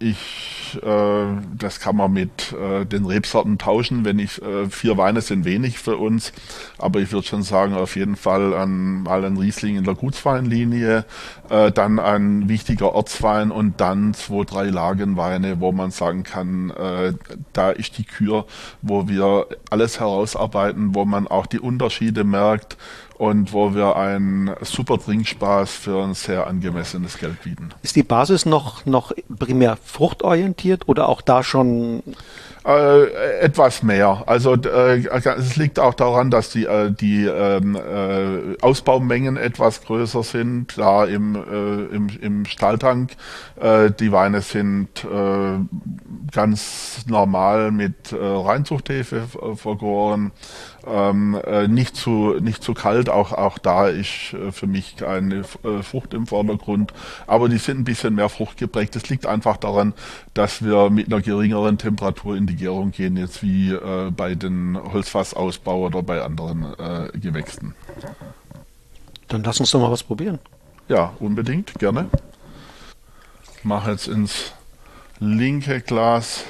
ich, äh, das kann man mit äh, den Rebsorten tauschen. Wenn ich äh, vier Weine sind wenig für uns, aber ich würde schon sagen auf jeden Fall an, mal ein Riesling in der Gutsweinlinie, äh, dann ein wichtiger Ortswein und dann zwei drei Lagenweine, wo man sagen kann, äh, da ist die Kür, wo wir alles herausarbeiten, wo man auch die Unterschiede merkt und wo wir einen super Trinkspaß für ein sehr angemessenes Geld bieten. Ist die Basis noch, noch primär fruchtorientiert oder auch da schon äh, etwas mehr. Also äh, es liegt auch daran, dass die, äh, die ähm, äh, Ausbaumengen etwas größer sind. Da im, äh, im, im Stahltank äh, die Weine sind äh, ganz normal mit Reinzuchthefe vergoren. Ähm, äh, nicht zu nicht zu kalt, auch auch da ist äh, für mich keine äh, Frucht im Vordergrund, aber die sind ein bisschen mehr fruchtgeprägt. Das liegt einfach daran, dass wir mit einer geringeren Temperatur in die Gärung gehen, jetzt wie äh, bei den Holzfassausbau oder bei anderen Gewächsen. Dann lass uns doch mal was probieren. Ja, unbedingt, gerne. Mache jetzt ins linke Glas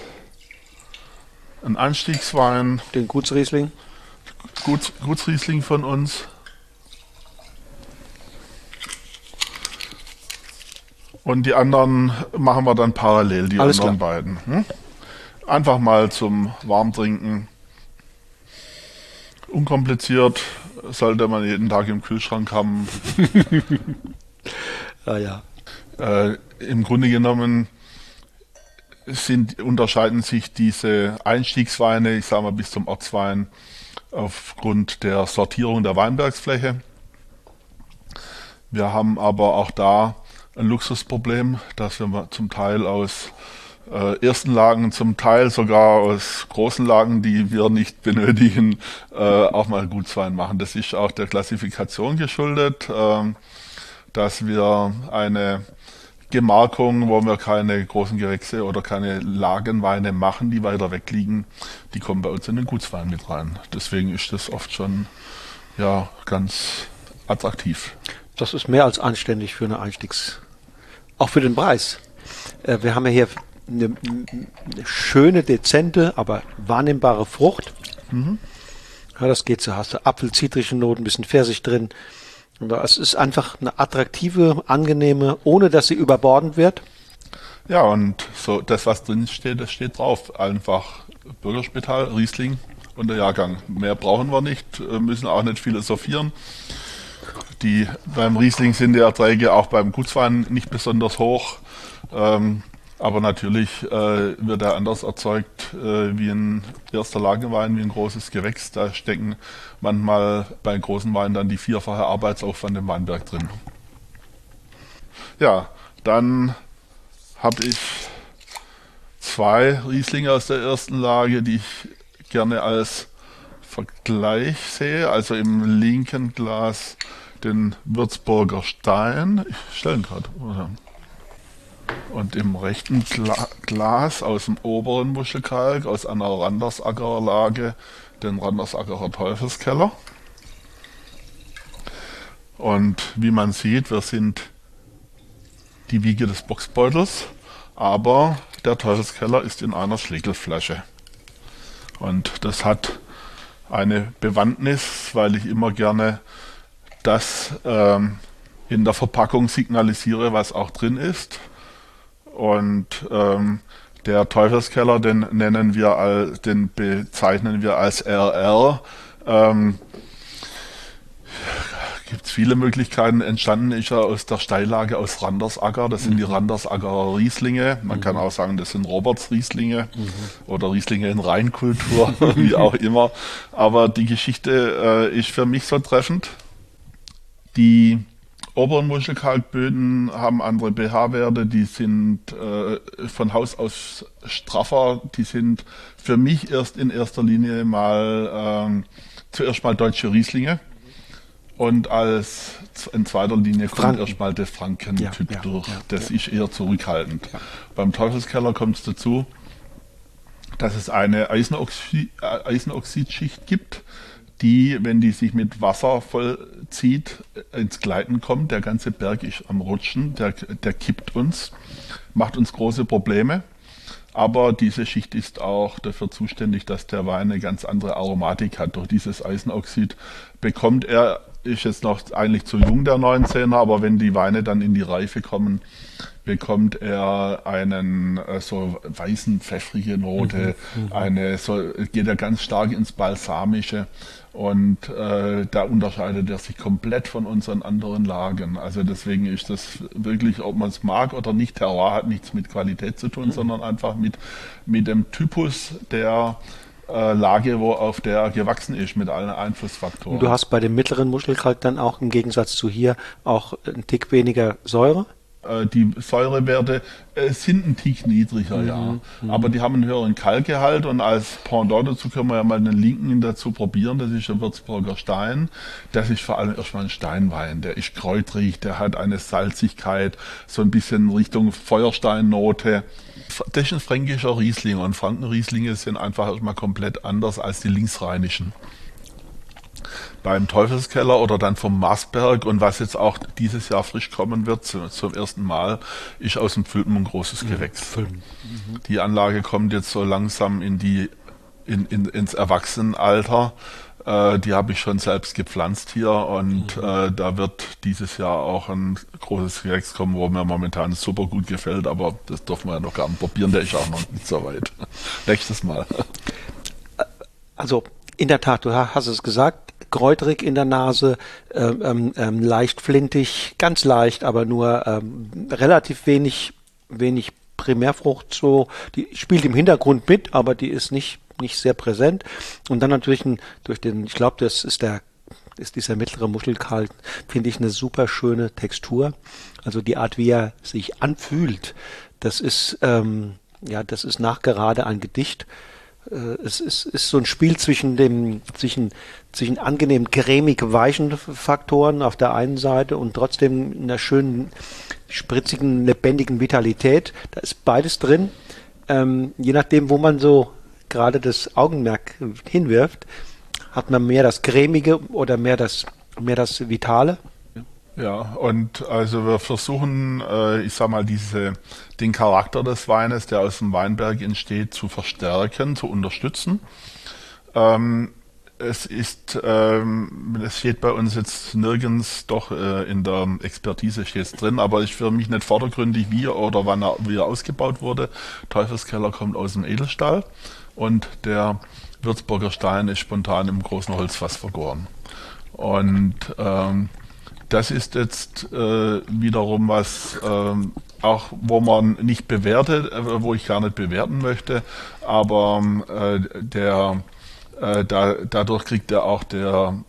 einen Anstiegswein. Den Gutsriesling. Gut, Gutsriesling von uns. Und die anderen machen wir dann parallel, die Alles anderen klar. beiden. Hm? Einfach mal zum Warmtrinken. Unkompliziert, sollte man jeden Tag im Kühlschrank haben. ah, ja. Äh, Im Grunde genommen sind, unterscheiden sich diese Einstiegsweine, ich sage mal bis zum Ortswein, aufgrund der Sortierung der Weinbergsfläche. Wir haben aber auch da ein Luxusproblem, dass wir zum Teil aus äh, ersten Lagen, zum Teil sogar aus großen Lagen, die wir nicht benötigen, äh, auch mal Gutswein machen. Das ist auch der Klassifikation geschuldet, äh, dass wir eine Gemarkung, wo wir keine großen Gewächse oder keine Lagenweine machen, die weiter weg liegen, die kommen bei uns in den Gutswein mit rein. Deswegen ist das oft schon ja ganz attraktiv. Das ist mehr als anständig für eine Einstiegs, auch für den Preis. Äh, wir haben ja hier eine, schöne, dezente, aber wahrnehmbare Frucht. Mhm. Ja, das geht so. Hast du Apfel, zitrische Noten, ein bisschen Pfirsich drin, es ist einfach eine attraktive, angenehme, ohne dass sie überbordend wird. Ja, und so das, was drin steht, das steht drauf. Einfach Bürgerspital, Riesling und der Jahrgang. Mehr brauchen wir nicht, müssen auch nicht philosophieren. Die, beim Riesling sind die Erträge auch beim Gutswein nicht besonders hoch. Ähm, aber natürlich äh, wird er anders erzeugt äh, wie ein erster Lagewein, wie ein großes Gewächs. Da stecken manchmal bei großen Weinen dann die vierfache Arbeitsaufwand im Weinberg drin. Ja, dann habe ich zwei Rieslinge aus der ersten Lage, die ich gerne als Vergleich sehe. Also im linken Glas den Würzburger Stein. Ich stelle ihn gerade. Und im rechten Gla Glas aus dem oberen Muschelkalk, aus einer Randersackerlage, den Randersackerer Teufelskeller. Und wie man sieht, wir sind die Wiege des Boxbeutels, aber der Teufelskeller ist in einer Schlägelflasche. Und das hat eine Bewandtnis, weil ich immer gerne das ähm, in der Verpackung signalisiere, was auch drin ist. Und ähm, der Teufelskeller, den nennen wir als, den bezeichnen wir als RR. Ähm, Gibt es viele Möglichkeiten. Entstanden ist er aus der Steillage aus Randersacker. Das sind mhm. die Randersackerer Rieslinge. Man mhm. kann auch sagen, das sind Roberts Rieslinge mhm. oder Rieslinge in Rheinkultur, wie auch immer. Aber die Geschichte äh, ist für mich so treffend. Die oberen Muschelkalkböden haben andere pH-Werte, die sind äh, von Haus aus straffer, die sind für mich erst in erster Linie mal ähm, zuerst mal deutsche Rieslinge und als in zweiter Linie kommt Franken. erstmal der Frankentyp ja, ja, durch. Ja, das ist eher zurückhaltend. Beim Teufelskeller kommt es dazu, dass es eine Eisenoxid, äh, Eisenoxidschicht gibt, die, wenn die sich mit Wasser vollzieht, ins Gleiten kommt. Der ganze Berg ist am Rutschen, der, der kippt uns, macht uns große Probleme. Aber diese Schicht ist auch dafür zuständig, dass der Wein eine ganz andere Aromatik hat. Durch dieses Eisenoxid bekommt er, ist jetzt noch eigentlich zu jung, der 19er, aber wenn die Weine dann in die Reife kommen, bekommt er einen äh, so weißen, pfeffrige Note, mhm, mhm. eine so geht er ganz stark ins Balsamische und äh, da unterscheidet er sich komplett von unseren anderen Lagen. Also deswegen ist das wirklich, ob man es mag oder nicht, Terroir hat nichts mit Qualität zu tun, mhm. sondern einfach mit, mit dem Typus der äh, Lage, wo auf der er gewachsen ist, mit allen Einflussfaktoren. Du hast bei dem mittleren Muschelkalk dann auch im Gegensatz zu hier auch einen Tick weniger Säure? Äh, die Säurewerte äh, sind ein Tick niedriger, mhm. ja. Mhm. Aber die haben einen höheren Kalkgehalt und als Pendant dazu können wir ja mal einen linken dazu probieren. Das ist der Würzburger Stein. Das ist vor allem erstmal ein Steinwein. Der ist kräutrig, der hat eine Salzigkeit, so ein bisschen Richtung Feuersteinnote. Das ist ein fränkischer Riesling und Frankenrieslinge sind einfach erstmal komplett anders als die linksrheinischen beim Teufelskeller oder dann vom Marsberg und was jetzt auch dieses Jahr frisch kommen wird zu, zum ersten Mal, ist aus dem Pfülpen ein großes mhm. Gewächs. Mhm. Die Anlage kommt jetzt so langsam in die in, in, ins Erwachsenenalter. Äh, die habe ich schon selbst gepflanzt hier und mhm. äh, da wird dieses Jahr auch ein großes Gewächs kommen, wo mir momentan super gut gefällt, aber das dürfen wir ja noch gar nicht probieren, der ist auch noch nicht so weit. Nächstes Mal. Also in der Tat, du hast es gesagt, kräuterig in der Nase, ähm, ähm, ähm, leicht flintig, ganz leicht, aber nur ähm, relativ wenig, wenig Primärfrucht so, die spielt im Hintergrund mit, aber die ist nicht, nicht sehr präsent. Und dann natürlich ein, durch den, ich glaube, das ist der, ist dieser mittlere Muschelkalk, finde ich eine super schöne Textur. Also die Art, wie er sich anfühlt, das ist, ähm, ja, das ist nachgerade ein Gedicht. Äh, es ist, ist so ein Spiel zwischen dem, zwischen, zwischen angenehm cremig weichen Faktoren auf der einen Seite und trotzdem einer schönen, spritzigen, lebendigen Vitalität. Da ist beides drin. Ähm, je nachdem, wo man so gerade das Augenmerk hinwirft, hat man mehr das cremige oder mehr das, mehr das Vitale. Ja, und also wir versuchen, äh, ich sag mal, diese, den Charakter des Weines, der aus dem Weinberg entsteht, zu verstärken, zu unterstützen. Ähm, es ist, ähm, es steht bei uns jetzt nirgends, doch äh, in der Expertise steht es drin, aber ist für mich nicht vordergründig, wie oder wann er, wie er ausgebaut wurde. Teufelskeller kommt aus dem Edelstahl und der Würzburger Stein ist spontan im großen Holzfass vergoren. Und ähm, das ist jetzt äh, wiederum was, ähm, auch wo man nicht bewertet, äh, wo ich gar nicht bewerten möchte, aber äh, der, äh, da, dadurch kriegt er auch der,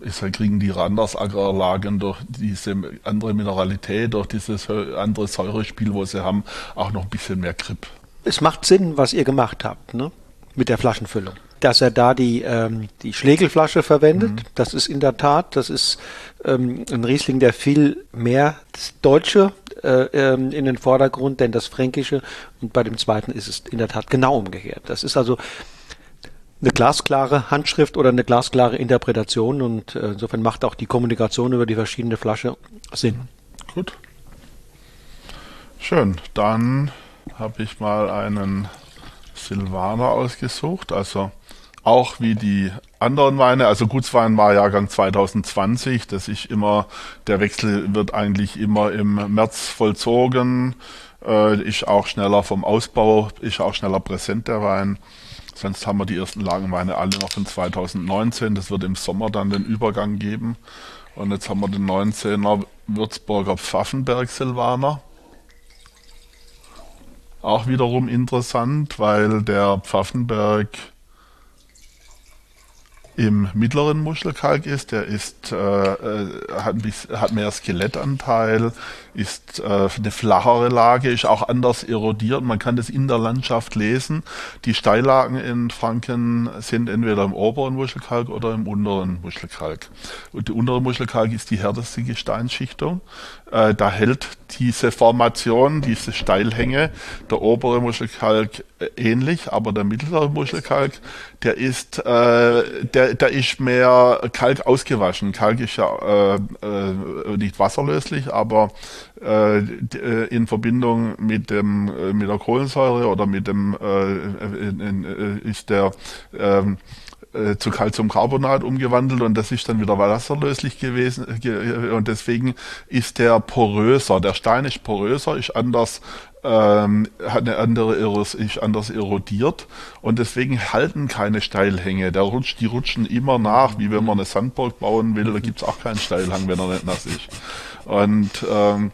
ich sag, kriegen die Randersagerlagen durch diese andere Mineralität, durch dieses andere Säurespiel, wo sie haben, auch noch ein bisschen mehr Grip. Es macht Sinn, was ihr gemacht habt, ne? Mit der Flaschenfüllung dass er da die, ähm, die Schlegelflasche verwendet. Mhm. Das ist in der Tat, das ist ähm, ein Riesling, der viel mehr das Deutsche äh, ähm, in den Vordergrund, denn das Fränkische. Und bei dem zweiten ist es in der Tat genau umgekehrt. Das ist also eine glasklare Handschrift oder eine glasklare Interpretation und äh, insofern macht auch die Kommunikation über die verschiedene Flasche Sinn. Gut. Schön. Dann habe ich mal einen Silvaner ausgesucht. Also auch wie die anderen Weine. Also Gutswein war Jahrgang 2020. Das ist immer, der Wechsel wird eigentlich immer im März vollzogen. Äh, ist auch schneller vom Ausbau, ist auch schneller präsent der Wein. Sonst haben wir die ersten Lagenweine alle noch von 2019. Das wird im Sommer dann den Übergang geben. Und jetzt haben wir den 19er Würzburger Pfaffenberg Silvaner. Auch wiederum interessant, weil der Pfaffenberg im mittleren Muschelkalk ist. Der ist, äh, äh hat, hat mehr Skelettanteil, ist äh, eine flachere Lage, ist auch anders erodiert. Man kann das in der Landschaft lesen. Die Steillagen in Franken sind entweder im oberen Muschelkalk oder im unteren Muschelkalk. Und die untere Muschelkalk ist die härteste Gesteinsschichtung. Äh, da hält diese Formation, diese Steilhänge, der obere Muschelkalk äh, ähnlich, aber der mittlere Muschelkalk, der ist, äh, der, der ist mehr Kalk ausgewaschen. Kalk ist ja äh, äh, nicht wasserlöslich, aber äh, äh in Verbindung mit dem äh, mit der Kohlensäure oder mit dem äh, in, ist der ähm, äh, zu Calciumcarbonat umgewandelt und das ist dann wieder wasserlöslich gewesen und deswegen ist der poröser. Der Stein ist poröser, ist anders ähm, hat eine andere ist anders erodiert und deswegen halten keine Steilhänge. Der rutscht, die rutschen immer nach, wie wenn man eine Sandburg bauen will, da gibt's auch keinen Steilhang, wenn er nicht nass ist. Und ähm,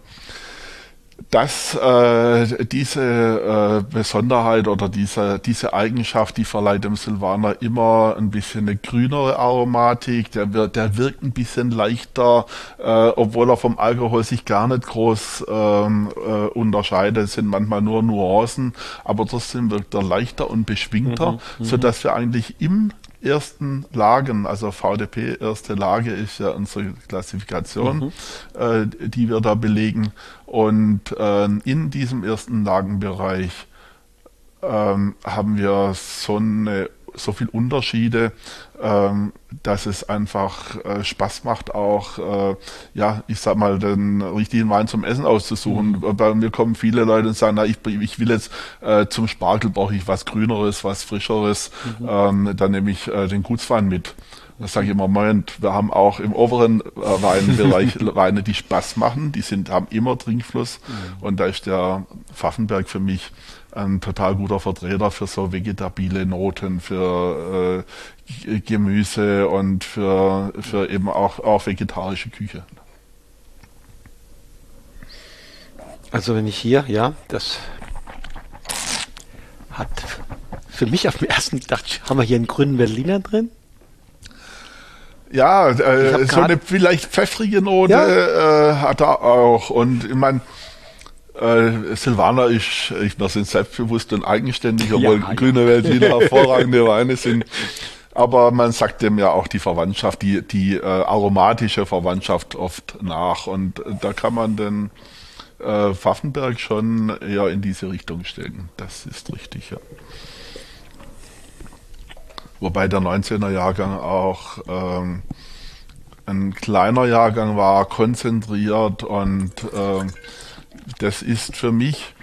dass äh, diese äh, Besonderheit oder diese, diese Eigenschaft, die verleiht dem Silvaner immer ein bisschen eine grünere Aromatik, der, wird, der wirkt ein bisschen leichter, äh, obwohl er vom Alkohol sich gar nicht groß ähm, äh, unterscheidet, es sind manchmal nur Nuancen, aber trotzdem wirkt er leichter und beschwingter, mhm, mhm. so dass wir eigentlich im ersten Lagen, also VDP erste Lage ist ja unsere Klassifikation, mhm. äh, die wir da belegen. Und äh, in diesem ersten Lagenbereich ähm, haben wir so eine so viel Unterschiede, ähm, dass es einfach äh, Spaß macht, auch, äh, ja, ich sag mal, den richtigen Wein zum Essen auszusuchen. Mhm. Bei mir kommen viele Leute und sagen, na, ich, ich will jetzt äh, zum Spargel brauche ich was Grüneres, was Frischeres, mhm. ähm, dann nehme ich äh, den Gutswein mit. Da sage ich immer, Moment, wir haben auch im oberen äh, Weinbereich Weine, die Spaß machen, die sind, haben immer Trinkfluss mhm. und da ist der Pfaffenberg für mich ein total guter Vertreter für so vegetabile Noten, für äh, Gemüse und für, für eben auch, auch vegetarische Küche. Also wenn ich hier, ja, das hat für mich auf den ersten gedacht, haben wir hier einen grünen Berliner drin? Ja, äh, so eine vielleicht pfeffrige Note ja. äh, hat er auch. Und ich meine, äh, Silvaner ist, ich, wir sind selbstbewusst und eigenständig, obwohl ja, grüne Weltliner hervorragende Weine sind. Aber man sagt dem ja auch die Verwandtschaft, die, die äh, aromatische Verwandtschaft oft nach. Und äh, da kann man den äh, Pfaffenberg schon eher in diese Richtung stellen. Das ist richtig, ja. Wobei der 19er Jahrgang auch ähm, ein kleiner Jahrgang war, konzentriert und äh, das ist für mich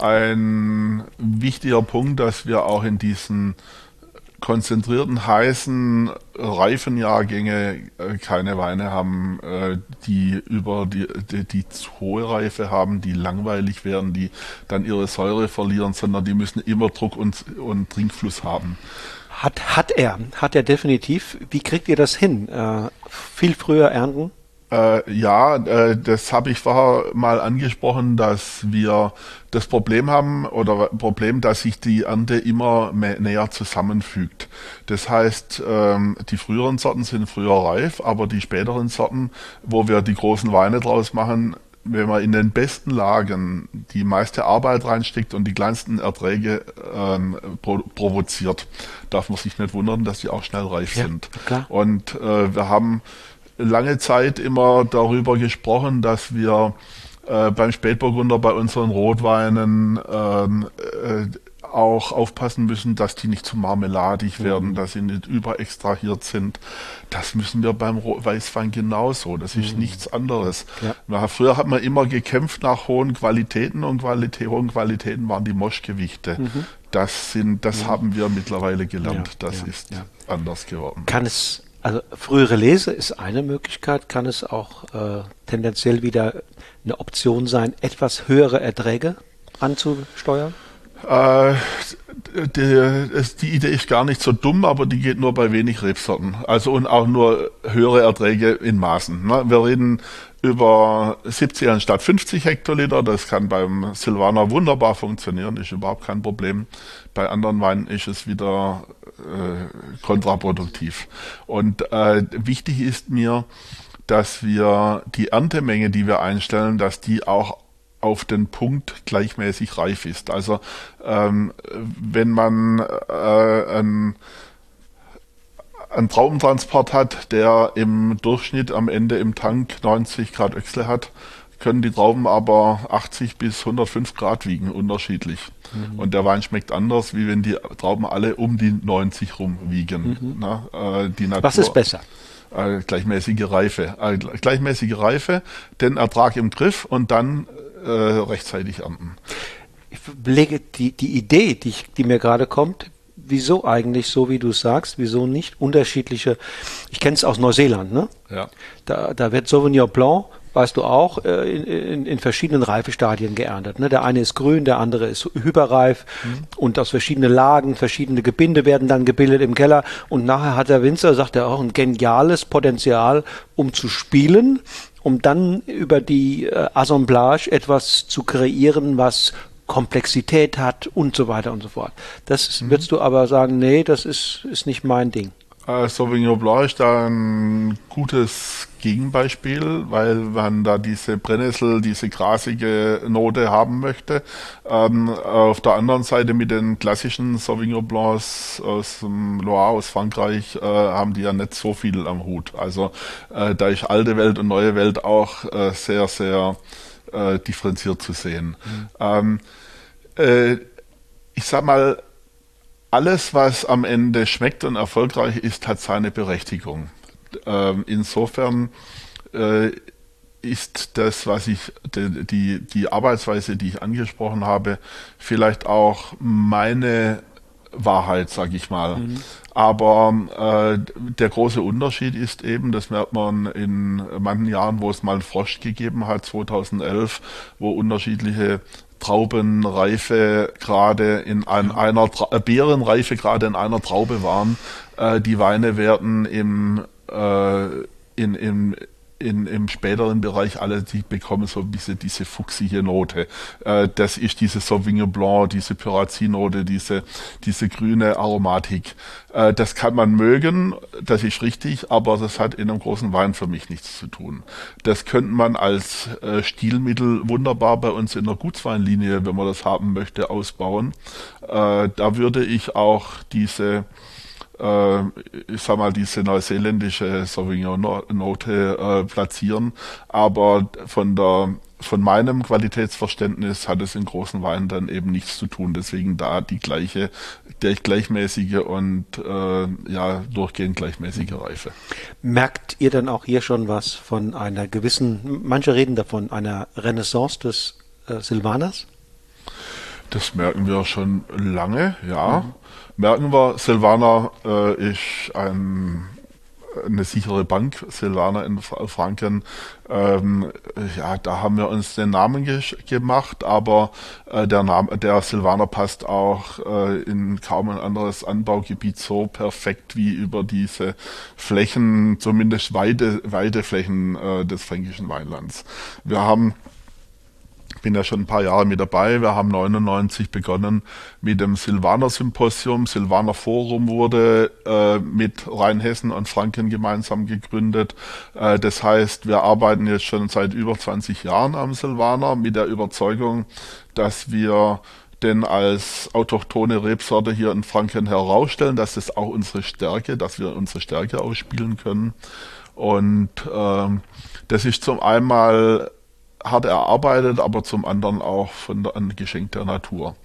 ein wichtiger Punkt, dass wir auch in diesen konzentrierten, heißen, reifen Jahrgänge äh, keine Weine haben, äh, die über die, die, die zu hohe Reife haben, die langweilig werden, die dann ihre Säure verlieren, sondern die müssen immer Druck und, und Trinkfluss haben. Hat, hat er, hat er definitiv. Wie kriegt ihr das hin? Äh, viel früher ernten? Äh, ja, äh, das habe ich vorher mal angesprochen, dass wir das Problem haben oder Problem, dass sich die Ernte immer mehr, näher zusammenfügt. Das heißt, ähm, die früheren Sorten sind früher reif, aber die späteren Sorten, wo wir die großen Weine draus machen, wenn man in den besten Lagen die meiste Arbeit reinsteckt und die kleinsten Erträge ähm, pro provoziert, darf man sich nicht wundern, dass die auch schnell reif ja, sind. Klar. Und äh, wir haben lange Zeit immer darüber gesprochen, dass wir äh, beim Spätburgunder bei unseren Rotweinen ähm, äh, auch aufpassen müssen, dass die nicht zu marmeladig werden, mhm. dass sie nicht überextrahiert sind. Das müssen wir beim Weißwein genauso. Das ist mhm. nichts anderes. Ja. früher hat man immer gekämpft nach hohen Qualitäten und Qualität, hohen Qualitäten waren die Moschgewichte. Mhm. Das sind, das mhm. haben wir mittlerweile gelernt. Ja, das ja, ist anders geworden. Kann es also frühere Lese ist eine Möglichkeit, kann es auch äh, tendenziell wieder eine Option sein, etwas höhere Erträge anzusteuern? Äh, die, die, Idee ist gar nicht so dumm, aber die geht nur bei wenig Rebsorten. Also und auch nur höhere Erträge in Maßen. Ne? Wir reden über 70 anstatt 50 Hektoliter. Das kann beim Silvaner wunderbar funktionieren, ist überhaupt kein Problem. Bei anderen Weinen ist es wieder äh, kontraproduktiv. Und äh, wichtig ist mir, dass wir die Erntemenge, die wir einstellen, dass die auch auf den Punkt gleichmäßig reif ist. Also ähm, wenn man äh, ein einen Traubentransport hat, der im Durchschnitt am Ende im Tank 90 Grad Öchsle hat, können die Trauben aber 80 bis 105 Grad wiegen, unterschiedlich. Mhm. Und der Wein schmeckt anders, wie wenn die Trauben alle um die 90 rum wiegen. Mhm. Na, äh, die Natur, Was ist besser? Äh, gleichmäßige Reife. Äh, gleichmäßige Reife, den Ertrag im Griff und dann äh, rechtzeitig ernten. Ich lege die, die Idee, die, ich, die mir gerade kommt, wieso eigentlich so, wie du sagst, wieso nicht unterschiedliche, ich kenne es aus Neuseeland, ne? Ja. Da, da wird Sauvignon Blanc weißt du auch, äh, in, in, in verschiedenen Reifestadien geerntet. Ne? Der eine ist grün, der andere ist hyperreif mhm. und aus verschiedenen Lagen, verschiedene Gebinde werden dann gebildet im Keller und nachher hat der Winzer, sagt er auch, ein geniales Potenzial, um zu spielen, um dann über die äh, Assemblage etwas zu kreieren, was Komplexität hat und so weiter und so fort. Das mhm. würdest du aber sagen, nee, das ist, ist nicht mein Ding. Äh, Sauvignon Blanc ist da ein gutes Gegenbeispiel, weil man da diese Brennnessel, diese grasige Note haben möchte. Ähm, auf der anderen Seite mit den klassischen Sauvignon Blancs aus dem Loire, aus Frankreich, äh, haben die ja nicht so viel am Hut. Also äh, da ist alte Welt und neue Welt auch äh, sehr, sehr äh, differenziert zu sehen. Mhm. Ähm, äh, ich sag mal, alles, was am Ende schmeckt und erfolgreich ist, hat seine Berechtigung. Ähm, insofern äh, ist das, was ich, die, die, die Arbeitsweise, die ich angesprochen habe, vielleicht auch meine Wahrheit, sage ich mal. Mhm. Aber äh, der große Unterschied ist eben, das merkt man in manchen Jahren, wo es mal einen Frosch gegeben hat, 2011, wo unterschiedliche Traubenreife gerade in ein, einer Tra äh, Beerenreife gerade in einer Traube waren. Äh, die Weine werden im äh, in, in, in, im späteren Bereich alle, die bekommen so ein bisschen diese fuchsige Note. Äh, das ist diese Sauvignon Blanc, diese Pyrazin-Note, diese, diese grüne Aromatik. Äh, das kann man mögen, das ist richtig, aber das hat in einem großen Wein für mich nichts zu tun. Das könnte man als äh, Stilmittel wunderbar bei uns in der Gutsweinlinie, wenn man das haben möchte, ausbauen. Äh, da würde ich auch diese ich sag mal, diese neuseeländische Sauvignon-Note äh, platzieren. Aber von der von meinem Qualitätsverständnis hat es in großen Weinen dann eben nichts zu tun. Deswegen da die gleiche, der gleichmäßige und äh, ja durchgehend gleichmäßige Reife. Merkt ihr dann auch hier schon was von einer gewissen, manche reden davon, einer Renaissance des äh, Silvaners? Das merken wir schon lange, ja. Mhm merken wir, Silvana äh, ist ein, eine sichere Bank, Silvana in Franken. Ähm, ja, da haben wir uns den Namen ge gemacht, aber äh, der Name, der Silvaner passt auch äh, in kaum ein anderes Anbaugebiet so perfekt wie über diese Flächen, zumindest weite, weite Flächen äh, des fränkischen Weinlands. Wir haben bin ja schon ein paar Jahre mit dabei. Wir haben 99 begonnen mit dem Silvaner Symposium. Silvaner Forum wurde äh, mit Rheinhessen und Franken gemeinsam gegründet. Äh, das heißt, wir arbeiten jetzt schon seit über 20 Jahren am Silvaner mit der Überzeugung, dass wir denn als autochtone Rebsorte hier in Franken herausstellen. Das ist auch unsere Stärke, dass wir unsere Stärke ausspielen können. Und ähm, das ist zum einen hart erarbeitet, aber zum anderen auch von der, ein Geschenk der Natur.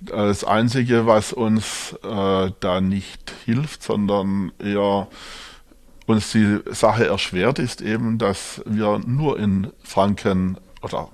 Das Einzige, was uns äh, da nicht hilft, sondern eher uns die Sache erschwert, ist eben, dass wir nur in Franken oder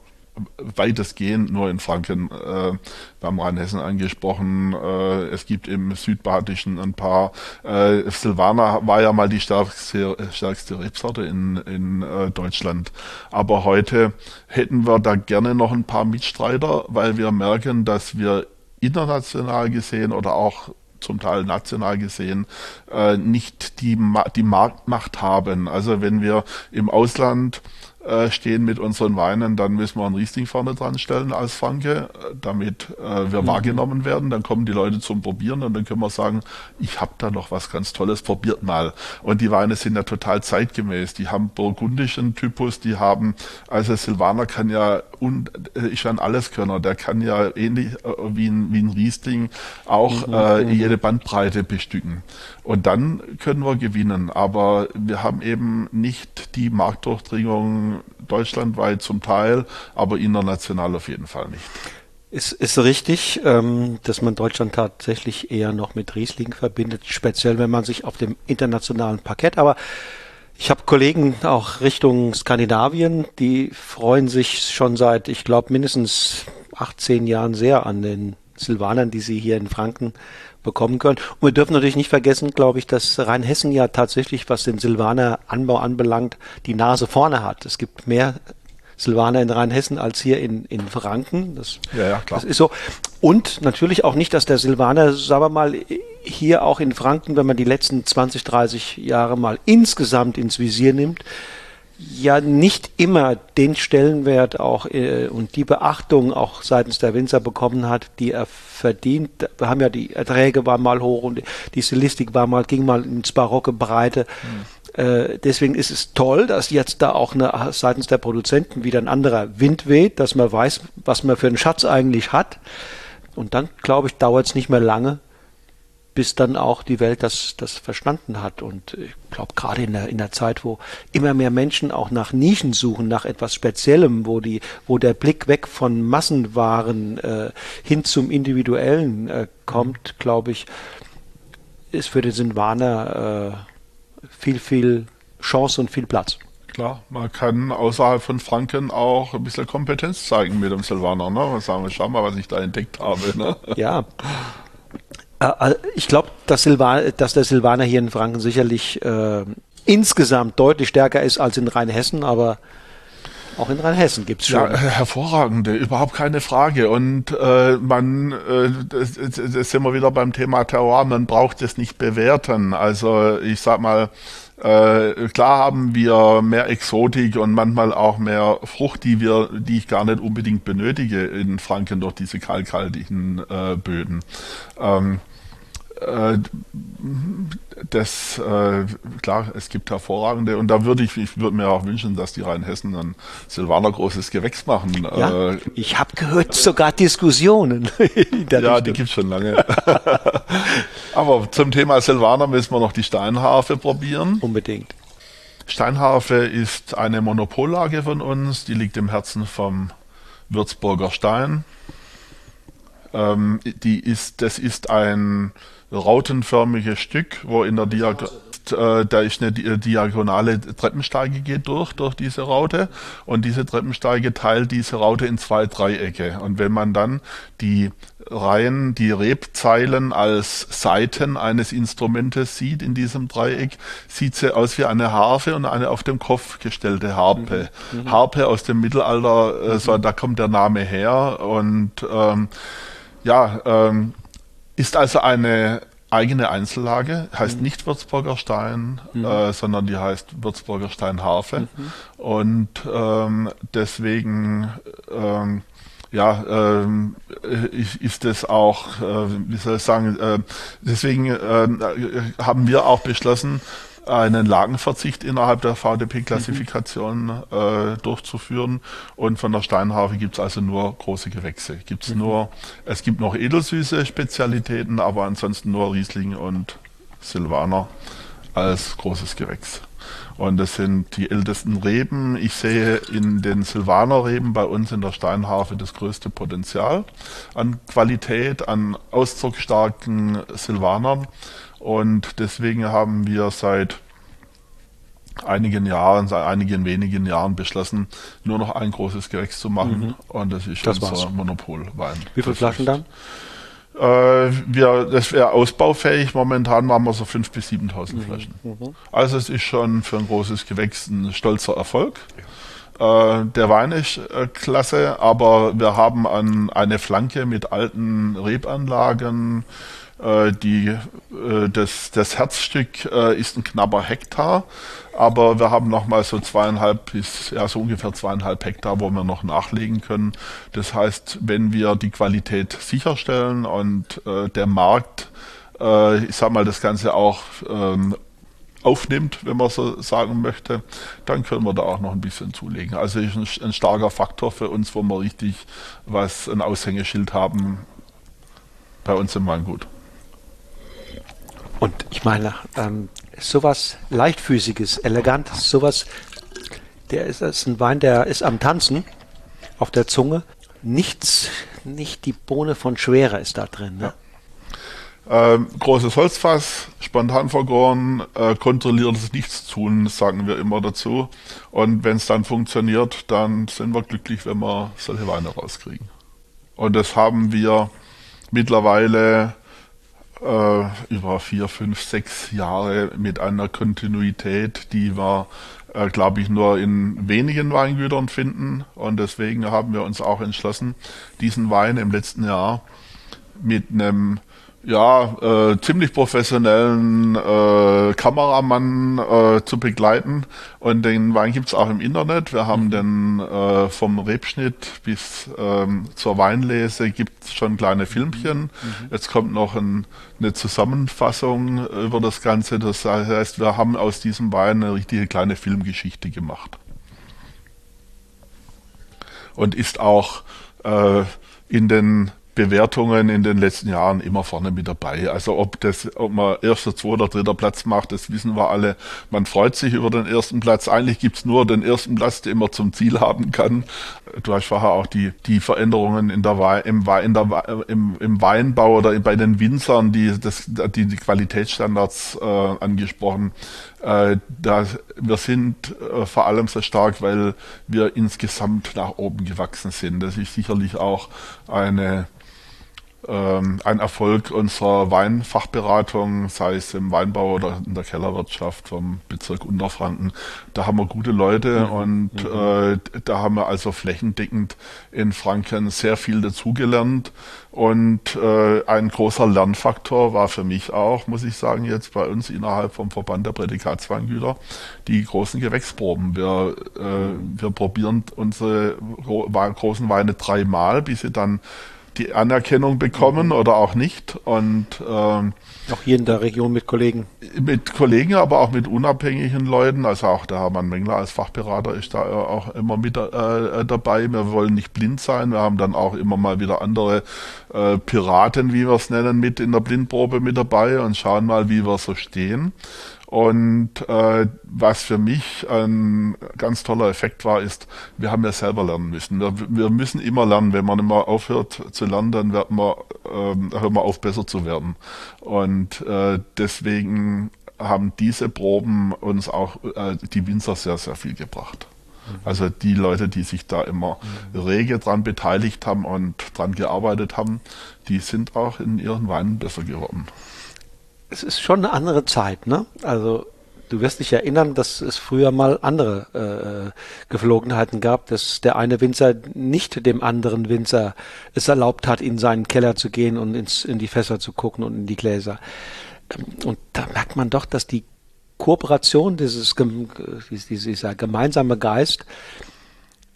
weitestgehend nur in Franken äh, beim Rheinhessen angesprochen. Äh, es gibt im Südbadischen ein paar. Äh, Silvaner war ja mal die stärkste, stärkste Rebsorte in, in äh, Deutschland. Aber heute hätten wir da gerne noch ein paar Mitstreiter, weil wir merken, dass wir international gesehen oder auch zum Teil national gesehen, äh, nicht die, Ma die Marktmacht haben. Also wenn wir im Ausland äh, stehen mit unseren Weinen, dann müssen wir einen Riesling vorne dran stellen als Franke, damit äh, wir mhm. wahrgenommen werden. Dann kommen die Leute zum Probieren und dann können wir sagen, ich habe da noch was ganz Tolles, probiert mal. Und die Weine sind ja total zeitgemäß. Die haben burgundischen Typus, die haben, also Silvaner kann ja, und äh, ist ja ein Alleskönner, der kann ja ähnlich äh, wie, ein, wie ein Riesling auch mhm. äh, mhm. jede Bandbreite bestücken. Und dann können wir gewinnen. Aber wir haben eben nicht die Marktdurchdringung deutschlandweit zum Teil, aber international auf jeden Fall nicht. Es ist richtig, ähm, dass man Deutschland tatsächlich eher noch mit Riesling verbindet, speziell wenn man sich auf dem internationalen Parkett, aber ich habe Kollegen auch Richtung Skandinavien, die freuen sich schon seit, ich glaube, mindestens 18 Jahren sehr an den Silvanern, die sie hier in Franken bekommen können. Und wir dürfen natürlich nicht vergessen, glaube ich, dass Rheinhessen ja tatsächlich, was den Silvaner Anbau anbelangt, die Nase vorne hat. Es gibt mehr Silvaner in Rheinhessen als hier in, in Franken. Das, ja, ja, klar. das ist so. Und natürlich auch nicht, dass der Silvaner, sagen wir mal, hier auch in Franken, wenn man die letzten 20, 30 Jahre mal insgesamt ins Visier nimmt, ja nicht immer den Stellenwert auch äh, und die Beachtung auch seitens der Winzer bekommen hat, die er verdient. Wir haben ja die Erträge waren mal hoch und die Stilistik war mal, ging mal ins barocke Breite. Mhm. Äh, deswegen ist es toll, dass jetzt da auch eine, seitens der Produzenten wieder ein anderer Wind weht, dass man weiß, was man für einen Schatz eigentlich hat. Und dann, glaube ich, dauert es nicht mehr lange, bis dann auch die Welt das, das verstanden hat. Und ich glaube, gerade in der, in der Zeit, wo immer mehr Menschen auch nach Nischen suchen, nach etwas Speziellem, wo die, wo der Blick weg von Massenwaren äh, hin zum Individuellen äh, kommt, glaube ich, ist für den Sinwaner äh, viel, viel Chance und viel Platz. Klar, man kann außerhalb von Franken auch ein bisschen Kompetenz zeigen mit dem Silvaner. Ne? Sagen, schau mal, was ich da entdeckt habe. Ne? Ja, ich glaube, dass, dass, der Silvaner hier in Franken sicherlich äh, insgesamt deutlich stärker ist als in Rheinhessen, aber auch in Rheinhessen gibt es schon. Ja, hervorragende, überhaupt keine Frage. Und äh, man, äh, das, das sind wir wieder beim Thema Terror, man braucht es nicht bewerten. Also ich sag mal, äh, klar haben wir mehr Exotik und manchmal auch mehr Frucht, die wir, die ich gar nicht unbedingt benötige in Franken durch diese kalkhaltigen äh, Böden. Ähm, äh, das, äh, klar, es gibt hervorragende und da würde ich, ich würde mir auch wünschen, dass die Rheinhessen ein Silvaner großes Gewächs machen. Ja, äh, ich habe gehört, sogar Diskussionen. ja, Richtung. die gibt's schon lange. Aber zum Thema Silvaner müssen wir noch die Steinharfe probieren. Unbedingt. Steinharfe ist eine Monopollage von uns, die liegt im Herzen vom Würzburger Stein. Ähm, die ist, das ist ein rautenförmiges Stück, wo in der Diag äh, da ist eine diagonale Treppensteige geht durch, durch diese Raute und diese Treppensteige teilt diese Raute in zwei Dreiecke. Und wenn man dann die Reihen, die Rebzeilen als Seiten eines Instrumentes sieht in diesem Dreieck, sieht sie aus wie eine Harfe und eine auf dem Kopf gestellte Harpe. Mhm. mhm. Harpe aus dem Mittelalter, äh, so, da kommt der Name her und ähm, ja, ähm, ist also eine eigene Einzellage, heißt mhm. nicht Würzburger Stein, mhm. äh, sondern die heißt Würzburger Stein Harfe. Mhm. Und ähm, deswegen ähm, ja, ähm, ist es auch, äh, wie soll ich sagen, äh, deswegen äh, haben wir auch beschlossen, einen Lagenverzicht innerhalb der VDP-Klassifikation mhm. äh, durchzuführen. Und von der Steinharfe gibt es also nur große Gewächse. Gibt's mhm. nur, es gibt noch edelsüße Spezialitäten, aber ansonsten nur Riesling und Silvaner als großes Gewächs. Und das sind die ältesten Reben. Ich sehe in den Silvaner-Reben bei uns in der Steinharfe das größte Potenzial an Qualität, an ausdrucksstarken Silvanern. Und deswegen haben wir seit einigen Jahren, seit einigen wenigen Jahren beschlossen, nur noch ein großes Gewächs zu machen. Mhm. Und das ist das unser war's. Monopolwein. Wie viele Flaschen dann? Äh, wir, das wäre ausbaufähig. Momentan machen wir so 5.000 bis 7.000 mhm. Flaschen. Mhm. Also es ist schon für ein großes Gewächs ein stolzer Erfolg. Äh, der Wein ist äh, klasse, aber wir haben an eine Flanke mit alten Rebanlagen. Äh, die, äh, das, das Herzstück äh, ist ein knapper Hektar, aber wir haben noch mal so zweieinhalb bis ja so ungefähr zweieinhalb Hektar, wo wir noch nachlegen können. Das heißt, wenn wir die Qualität sicherstellen und der Markt, ich sag mal, das Ganze auch ähm, aufnimmt, wenn man so sagen möchte, dann können wir da auch noch ein bisschen zulegen. Also ist ein, ein starker Faktor für uns, wo wir richtig was ein Aushängeschild haben bei uns im Weingut. Und ich meine, ähm, sowas leichtfüßiges, elegantes, sowas, der ist, ist ein Wein, der ist am Tanzen auf der Zunge. Nichts, nicht die Bohne von Schwere ist da drin. Ne? Ja. Ähm, großes Holzfass, spontan vergoren, äh, kontrolliertes Nichtstun, sagen wir immer dazu. Und wenn es dann funktioniert, dann sind wir glücklich, wenn wir solche Weine rauskriegen. Und das haben wir mittlerweile äh, über vier, fünf, sechs Jahre mit einer Kontinuität, die wir, äh, glaube ich, nur in wenigen Weingütern finden. Und deswegen haben wir uns auch entschlossen, diesen Wein im letzten Jahr mit einem ja, äh, ziemlich professionellen äh, Kameramann äh, zu begleiten. Und den Wein gibt's auch im Internet. Wir haben mhm. den äh, vom Rebschnitt bis ähm, zur Weinlese gibt's schon kleine Filmchen. Mhm. Jetzt kommt noch ein, eine Zusammenfassung über das Ganze. Das heißt, wir haben aus diesem Wein eine richtige kleine Filmgeschichte gemacht. Und ist auch äh, in den Bewertungen in den letzten Jahren immer vorne mit dabei. Also ob das, ob man erster, zweiter, dritter Platz macht, das wissen wir alle. Man freut sich über den ersten Platz. Eigentlich gibt's nur den ersten Platz, den man zum Ziel haben kann. Du hast vorher auch die, die Veränderungen in der, Wein, im, in der, im, im Weinbau oder bei den Winzern, die das, die, die Qualitätsstandards äh, angesprochen. Äh, da, wir sind äh, vor allem so stark, weil wir insgesamt nach oben gewachsen sind. Das ist sicherlich auch eine ein Erfolg unserer Weinfachberatung, sei es im Weinbau oder in der Kellerwirtschaft vom Bezirk Unterfranken. Da haben wir gute Leute mhm. und mhm. Äh, da haben wir also flächendeckend in Franken sehr viel dazugelernt. Und äh, ein großer Lernfaktor war für mich auch, muss ich sagen, jetzt bei uns innerhalb vom Verband der Prädikatsweingüter, die großen Gewächsproben. Wir, äh, wir probieren unsere großen Weine dreimal, bis sie dann die Anerkennung bekommen mhm. oder auch nicht. Und ähm, auch hier in der Region mit Kollegen. Mit Kollegen, aber auch mit unabhängigen Leuten. Also auch der Hermann Mengler als Fachberater ist da auch immer mit äh, dabei. Wir wollen nicht blind sein. Wir haben dann auch immer mal wieder andere äh, Piraten, wie wir es nennen, mit in der Blindprobe mit dabei und schauen mal, wie wir so stehen. Und äh, was für mich ein ganz toller Effekt war, ist, wir haben ja selber lernen müssen. Wir, wir müssen immer lernen. Wenn man immer aufhört zu lernen, dann wird man, ähm, hört man auf, besser zu werden. Und äh, deswegen haben diese Proben uns auch äh, die Winzer sehr, sehr viel gebracht. Mhm. Also die Leute, die sich da immer mhm. rege dran beteiligt haben und dran gearbeitet haben, die sind auch in ihren Weinen besser geworden es ist schon eine andere Zeit, ne? Also du wirst dich erinnern, dass es früher mal andere äh, Geflogenheiten gab, dass der eine Winzer nicht dem anderen Winzer es erlaubt hat, in seinen Keller zu gehen und ins, in die Fässer zu gucken und in die Gläser. Ähm, und da merkt man doch, dass die Kooperation, dieses, dieser gemeinsame Geist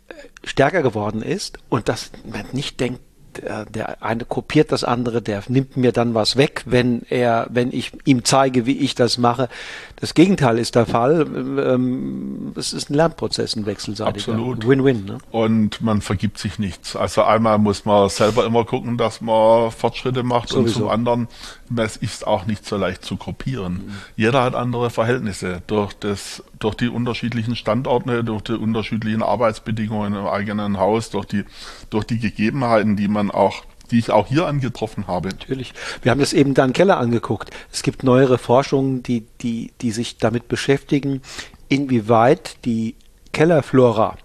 äh, stärker geworden ist und dass man nicht denkt, der, der eine kopiert das andere, der nimmt mir dann was weg, wenn er, wenn ich ihm zeige, wie ich das mache. Das Gegenteil ist der Fall. Ähm, es ist ein Lernprozess, ein wechselseitiger. Absolut. Win-win. Ne? Und man vergibt sich nichts. Also einmal muss man selber immer gucken, dass man Fortschritte macht Sowieso. und zum anderen, es ist auch nicht so leicht zu kopieren. Mhm. Jeder hat andere Verhältnisse durch das, durch die unterschiedlichen Standorte, durch die unterschiedlichen Arbeitsbedingungen im eigenen Haus, durch die, durch die Gegebenheiten, die man dann auch die ich auch hier angetroffen habe. Natürlich. Wir haben das eben Dan Keller angeguckt. Es gibt neuere Forschungen, die, die, die sich damit beschäftigen, inwieweit die Kellerflora,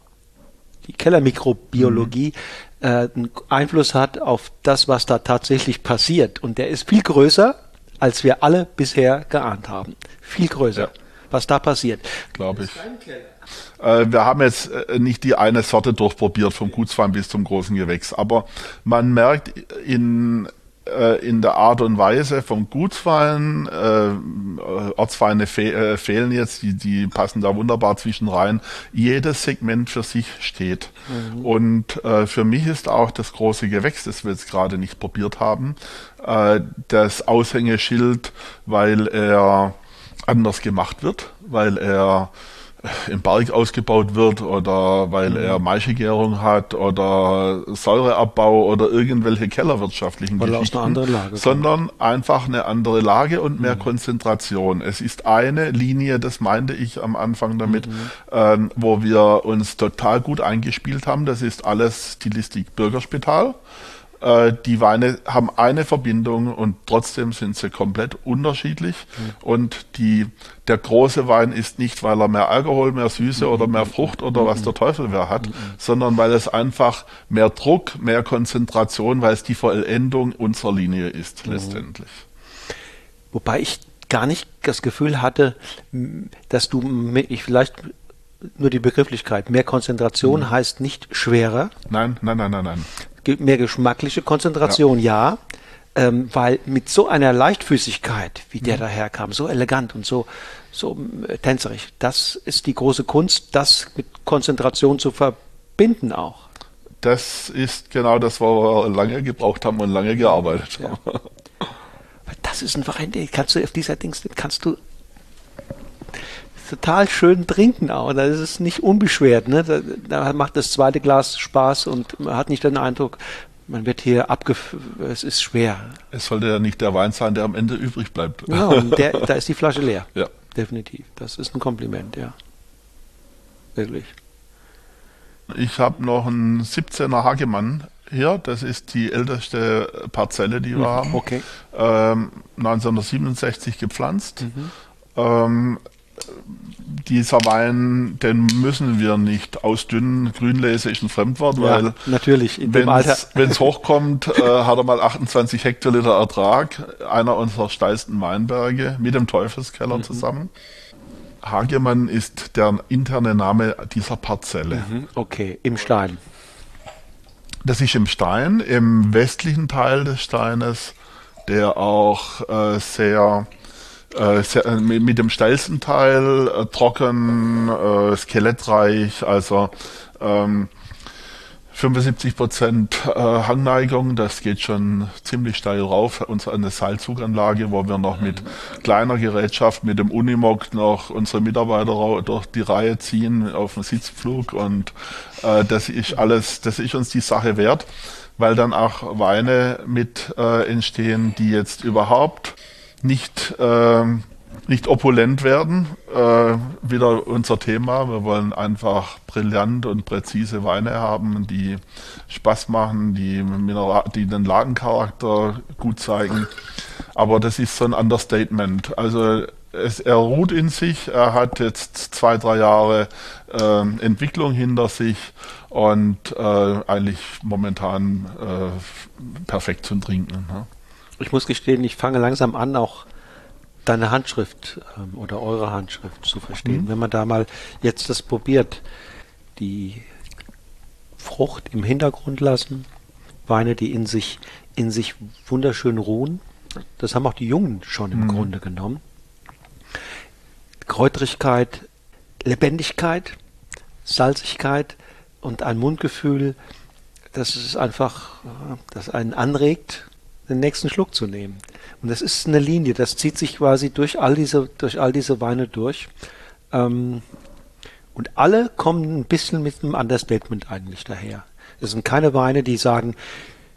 die Kellermikrobiologie mhm. äh, einen Einfluss hat auf das, was da tatsächlich passiert. Und der ist viel größer, als wir alle bisher geahnt haben. Viel größer. Ja. Was da passiert. Glaube ich. Äh, wir haben jetzt äh, nicht die eine Sorte durchprobiert, vom Gutswein bis zum großen Gewächs, aber man merkt in äh, in der Art und Weise vom Gutswein. Ortsweine fe fehlen jetzt, die, die passen da wunderbar zwischen rein. Jedes Segment für sich steht. Mhm. Und für mich ist auch das große Gewächs, das wir jetzt gerade nicht probiert haben, das Aushängeschild, weil er anders gemacht wird, weil er im Berg ausgebaut wird oder weil er mhm. Maischegärung hat oder Säureabbau oder irgendwelche kellerwirtschaftlichen weil Geschichten, aus einer anderen Lage sondern kommt. einfach eine andere Lage und mehr mhm. Konzentration. Es ist eine Linie, das meinte ich am Anfang damit, mhm. ähm, wo wir uns total gut eingespielt haben. Das ist alles Stilistik Bürgerspital. Äh, die Weine haben eine Verbindung und trotzdem sind sie komplett unterschiedlich. Mhm. Und die, der große Wein ist nicht, weil er mehr Alkohol, mehr Süße mhm. oder mehr Frucht oder mhm. was der Teufel wer hat, mhm. sondern weil es einfach mehr Druck, mehr Konzentration, weil es die Vollendung unserer Linie ist, mhm. letztendlich. Wobei ich gar nicht das Gefühl hatte, dass du ich vielleicht nur die Begrifflichkeit. Mehr Konzentration mhm. heißt nicht schwerer. Nein, nein, nein, nein, nein mehr geschmackliche Konzentration, ja. ja ähm, weil mit so einer Leichtfüßigkeit, wie der mhm. daherkam, so elegant und so, so äh, tänzerisch, das ist die große Kunst, das mit Konzentration zu verbinden auch. Das ist genau das, wo wir lange gebraucht haben und lange gearbeitet ja. haben. Das ist ein Verein, kannst du auf dieser Dings, kannst du total schön trinken auch. Da ist nicht unbeschwert. Ne? Da, da, macht das zweite Glas Spaß und man hat nicht den Eindruck, man wird hier abgef... Es ist schwer. Es sollte ja nicht der Wein sein, der am Ende übrig bleibt. Genau, der, da ist die Flasche leer. Ja. Definitiv. Das ist ein Kompliment, ja. Wirklich. Ich habe noch einen 17er Hagemann hier. Das ist die älteste Parzelle, die wir mhm, haben. Okay. Ähm, 1967 gepflanzt. Mhm. Ähm, dieser Wein, den müssen wir nicht ausdünnen. Grünlese ist ein Fremdwort, ja, weil natürlich wenn es hochkommt, äh, hat er mal 28 Hektoliter Ertrag, einer unserer steilsten Weinberge mit dem Teufelskeller mhm. zusammen. Hagemann ist der interne Name dieser Parzelle. Mhm, okay, im Stein. Das ist im Stein, im westlichen Teil des Steines, der auch äh, sehr äh, sehr, mit dem steilsten Teil, äh, trocken, äh, skelettreich, also ähm, 75 Prozent äh, Hangneigung, das geht schon ziemlich steil rauf. Uns eine Seilzuganlage, wo wir noch mit kleiner Gerätschaft, mit dem Unimog noch unsere Mitarbeiter durch die Reihe ziehen auf dem Sitzpflug und äh, das ist alles, das ist uns die Sache wert, weil dann auch Weine mit äh, entstehen, die jetzt überhaupt nicht, äh, nicht opulent werden. Äh, wieder unser Thema. Wir wollen einfach brillant und präzise Weine haben, die Spaß machen, die, Mineral die den Lagencharakter gut zeigen. Aber das ist so ein Understatement. Also es, er ruht in sich, er hat jetzt zwei, drei Jahre äh, Entwicklung hinter sich und äh, eigentlich momentan äh, perfekt zum Trinken. Ne? Ich muss gestehen, ich fange langsam an, auch deine Handschrift ähm, oder eure Handschrift zu verstehen. Mhm. Wenn man da mal jetzt das probiert, die Frucht im Hintergrund lassen, Weine, die in sich, in sich wunderschön ruhen. Das haben auch die Jungen schon im mhm. Grunde genommen. Kräutrigkeit, Lebendigkeit, Salzigkeit und ein Mundgefühl, das ist einfach, äh, das einen anregt, den nächsten Schluck zu nehmen. Und das ist eine Linie, das zieht sich quasi durch all diese, durch all diese Weine durch. Ähm, und alle kommen ein bisschen mit einem Understatement eigentlich daher. Es sind keine Weine, die sagen,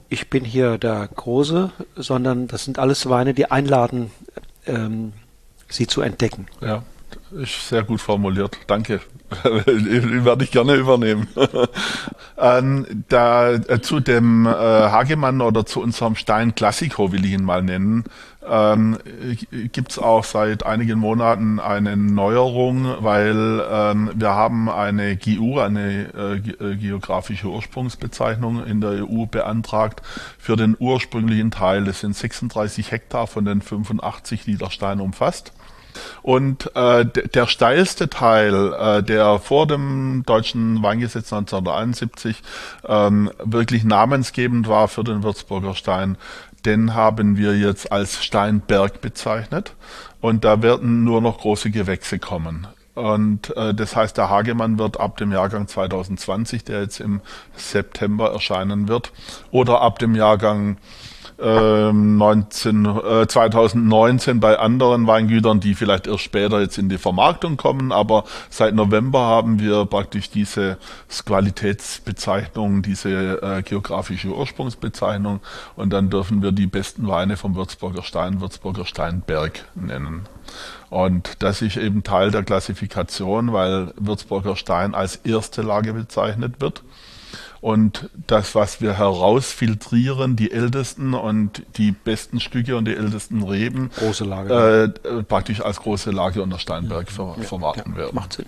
ich bin hier der Große, sondern das sind alles Weine, die einladen, ähm, sie zu entdecken. Ja, ist sehr gut formuliert. Danke. Werde ich gerne übernehmen. ähm, da, äh, zu dem äh, Hagemann oder zu unserem Stein Classico will ich ihn mal nennen. Ähm, Gibt auch seit einigen Monaten eine Neuerung, weil ähm, wir haben eine GU, eine äh, äh, geografische Ursprungsbezeichnung in der EU beantragt für den ursprünglichen Teil. Das sind 36 Hektar von den 85, die Stein umfasst. Und äh, der steilste Teil, äh, der vor dem deutschen Weingesetz 1971 ähm, wirklich namensgebend war für den Würzburger Stein, den haben wir jetzt als Steinberg bezeichnet. Und da werden nur noch große Gewächse kommen. Und äh, das heißt, der Hagemann wird ab dem Jahrgang 2020, der jetzt im September erscheinen wird, oder ab dem Jahrgang 19, äh, 2019 bei anderen Weingütern, die vielleicht erst später jetzt in die Vermarktung kommen. Aber seit November haben wir praktisch diese Qualitätsbezeichnung, diese äh, geografische Ursprungsbezeichnung. Und dann dürfen wir die besten Weine vom Würzburger Stein, Würzburger Steinberg nennen. Und das ist eben Teil der Klassifikation, weil Würzburger Stein als erste Lage bezeichnet wird. Und das, was wir herausfiltrieren, die ältesten und die besten Stücke und die ältesten Reben, große Lage, äh, praktisch als große Lage unter Steinberg ver ja, vermarkten ja, werden. Macht Sinn.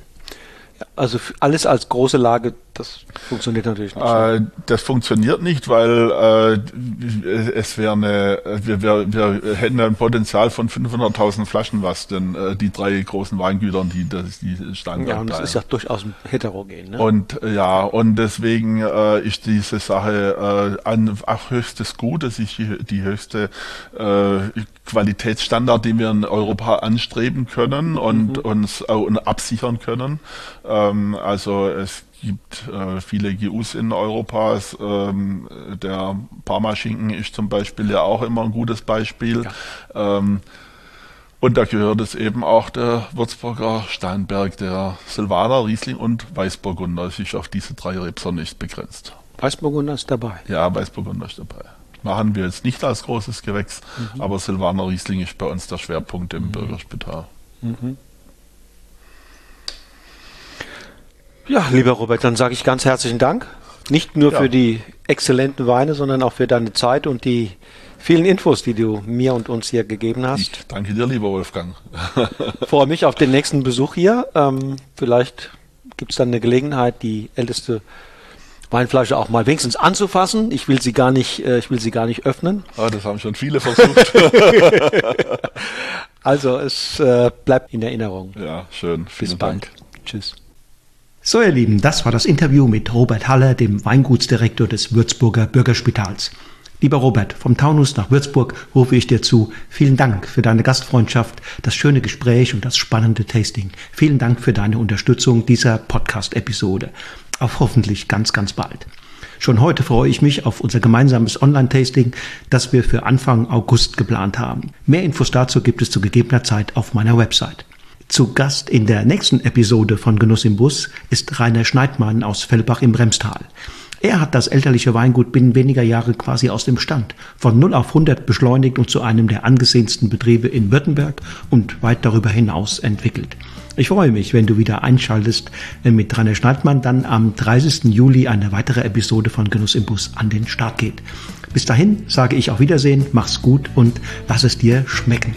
Also alles als große Lage, das funktioniert natürlich nicht. Äh, das funktioniert nicht, weil äh, es wäre eine, wir, wir, wir hätten ein Potenzial von 500.000 Flaschen, was denn äh, die drei großen Weingütern, die das die Steinberg Ja, und das ist ja durchaus heterogen. Ne? Und ja, und deswegen äh, ist diese Sache äh, ein höchstes Gut, das ist die, die höchste äh, Qualitätsstandard, den wir in Europa anstreben können und mhm. uns äh, und absichern können. Ähm, also es gibt äh, viele GUs in Europa. Ähm, der Parmaschinken ist zum Beispiel ja auch immer ein gutes Beispiel. Ja. Ähm, und da gehört es eben auch der Würzburger Steinberg, der Silvaner, Riesling und Weißburgunder. Es ist auf diese drei Rebser nicht begrenzt. Weißburgunder ist dabei. Ja, Weißburgunder ist dabei. Machen wir jetzt nicht als großes Gewächs, mhm. aber Silvaner Riesling ist bei uns der Schwerpunkt im mhm. Bürgerspital. Mhm. Ja, lieber Robert, dann sage ich ganz herzlichen Dank. Nicht nur ja. für die exzellenten Weine, sondern auch für deine Zeit und die vielen Infos, die du mir und uns hier gegeben hast. Ich danke dir, lieber Wolfgang. Freue mich auf den nächsten Besuch hier. Ähm, vielleicht gibt es dann eine Gelegenheit, die älteste Weinflasche auch mal wenigstens anzufassen. Ich will sie gar nicht, äh, ich will sie gar nicht öffnen. Ah, das haben schon viele versucht. also es äh, bleibt in Erinnerung. Ja, schön. Vielen Bis Dank. bald. Tschüss. So, ihr Lieben, das war das Interview mit Robert Haller, dem Weingutsdirektor des Würzburger Bürgerspitals. Lieber Robert, vom Taunus nach Würzburg rufe ich dir zu. Vielen Dank für deine Gastfreundschaft, das schöne Gespräch und das spannende Tasting. Vielen Dank für deine Unterstützung dieser Podcast-Episode. Auf hoffentlich ganz, ganz bald. Schon heute freue ich mich auf unser gemeinsames Online-Tasting, das wir für Anfang August geplant haben. Mehr Infos dazu gibt es zu gegebener Zeit auf meiner Website. Zu Gast in der nächsten Episode von Genuss im Bus ist Rainer Schneidmann aus Fellbach im Bremstal. Er hat das elterliche Weingut binnen weniger Jahre quasi aus dem Stand von 0 auf 100 beschleunigt und zu einem der angesehensten Betriebe in Württemberg und weit darüber hinaus entwickelt. Ich freue mich, wenn du wieder einschaltest, wenn mit Rainer Schneidmann dann am 30. Juli eine weitere Episode von Genuss im Bus an den Start geht. Bis dahin sage ich auf Wiedersehen, mach's gut und lass es dir schmecken.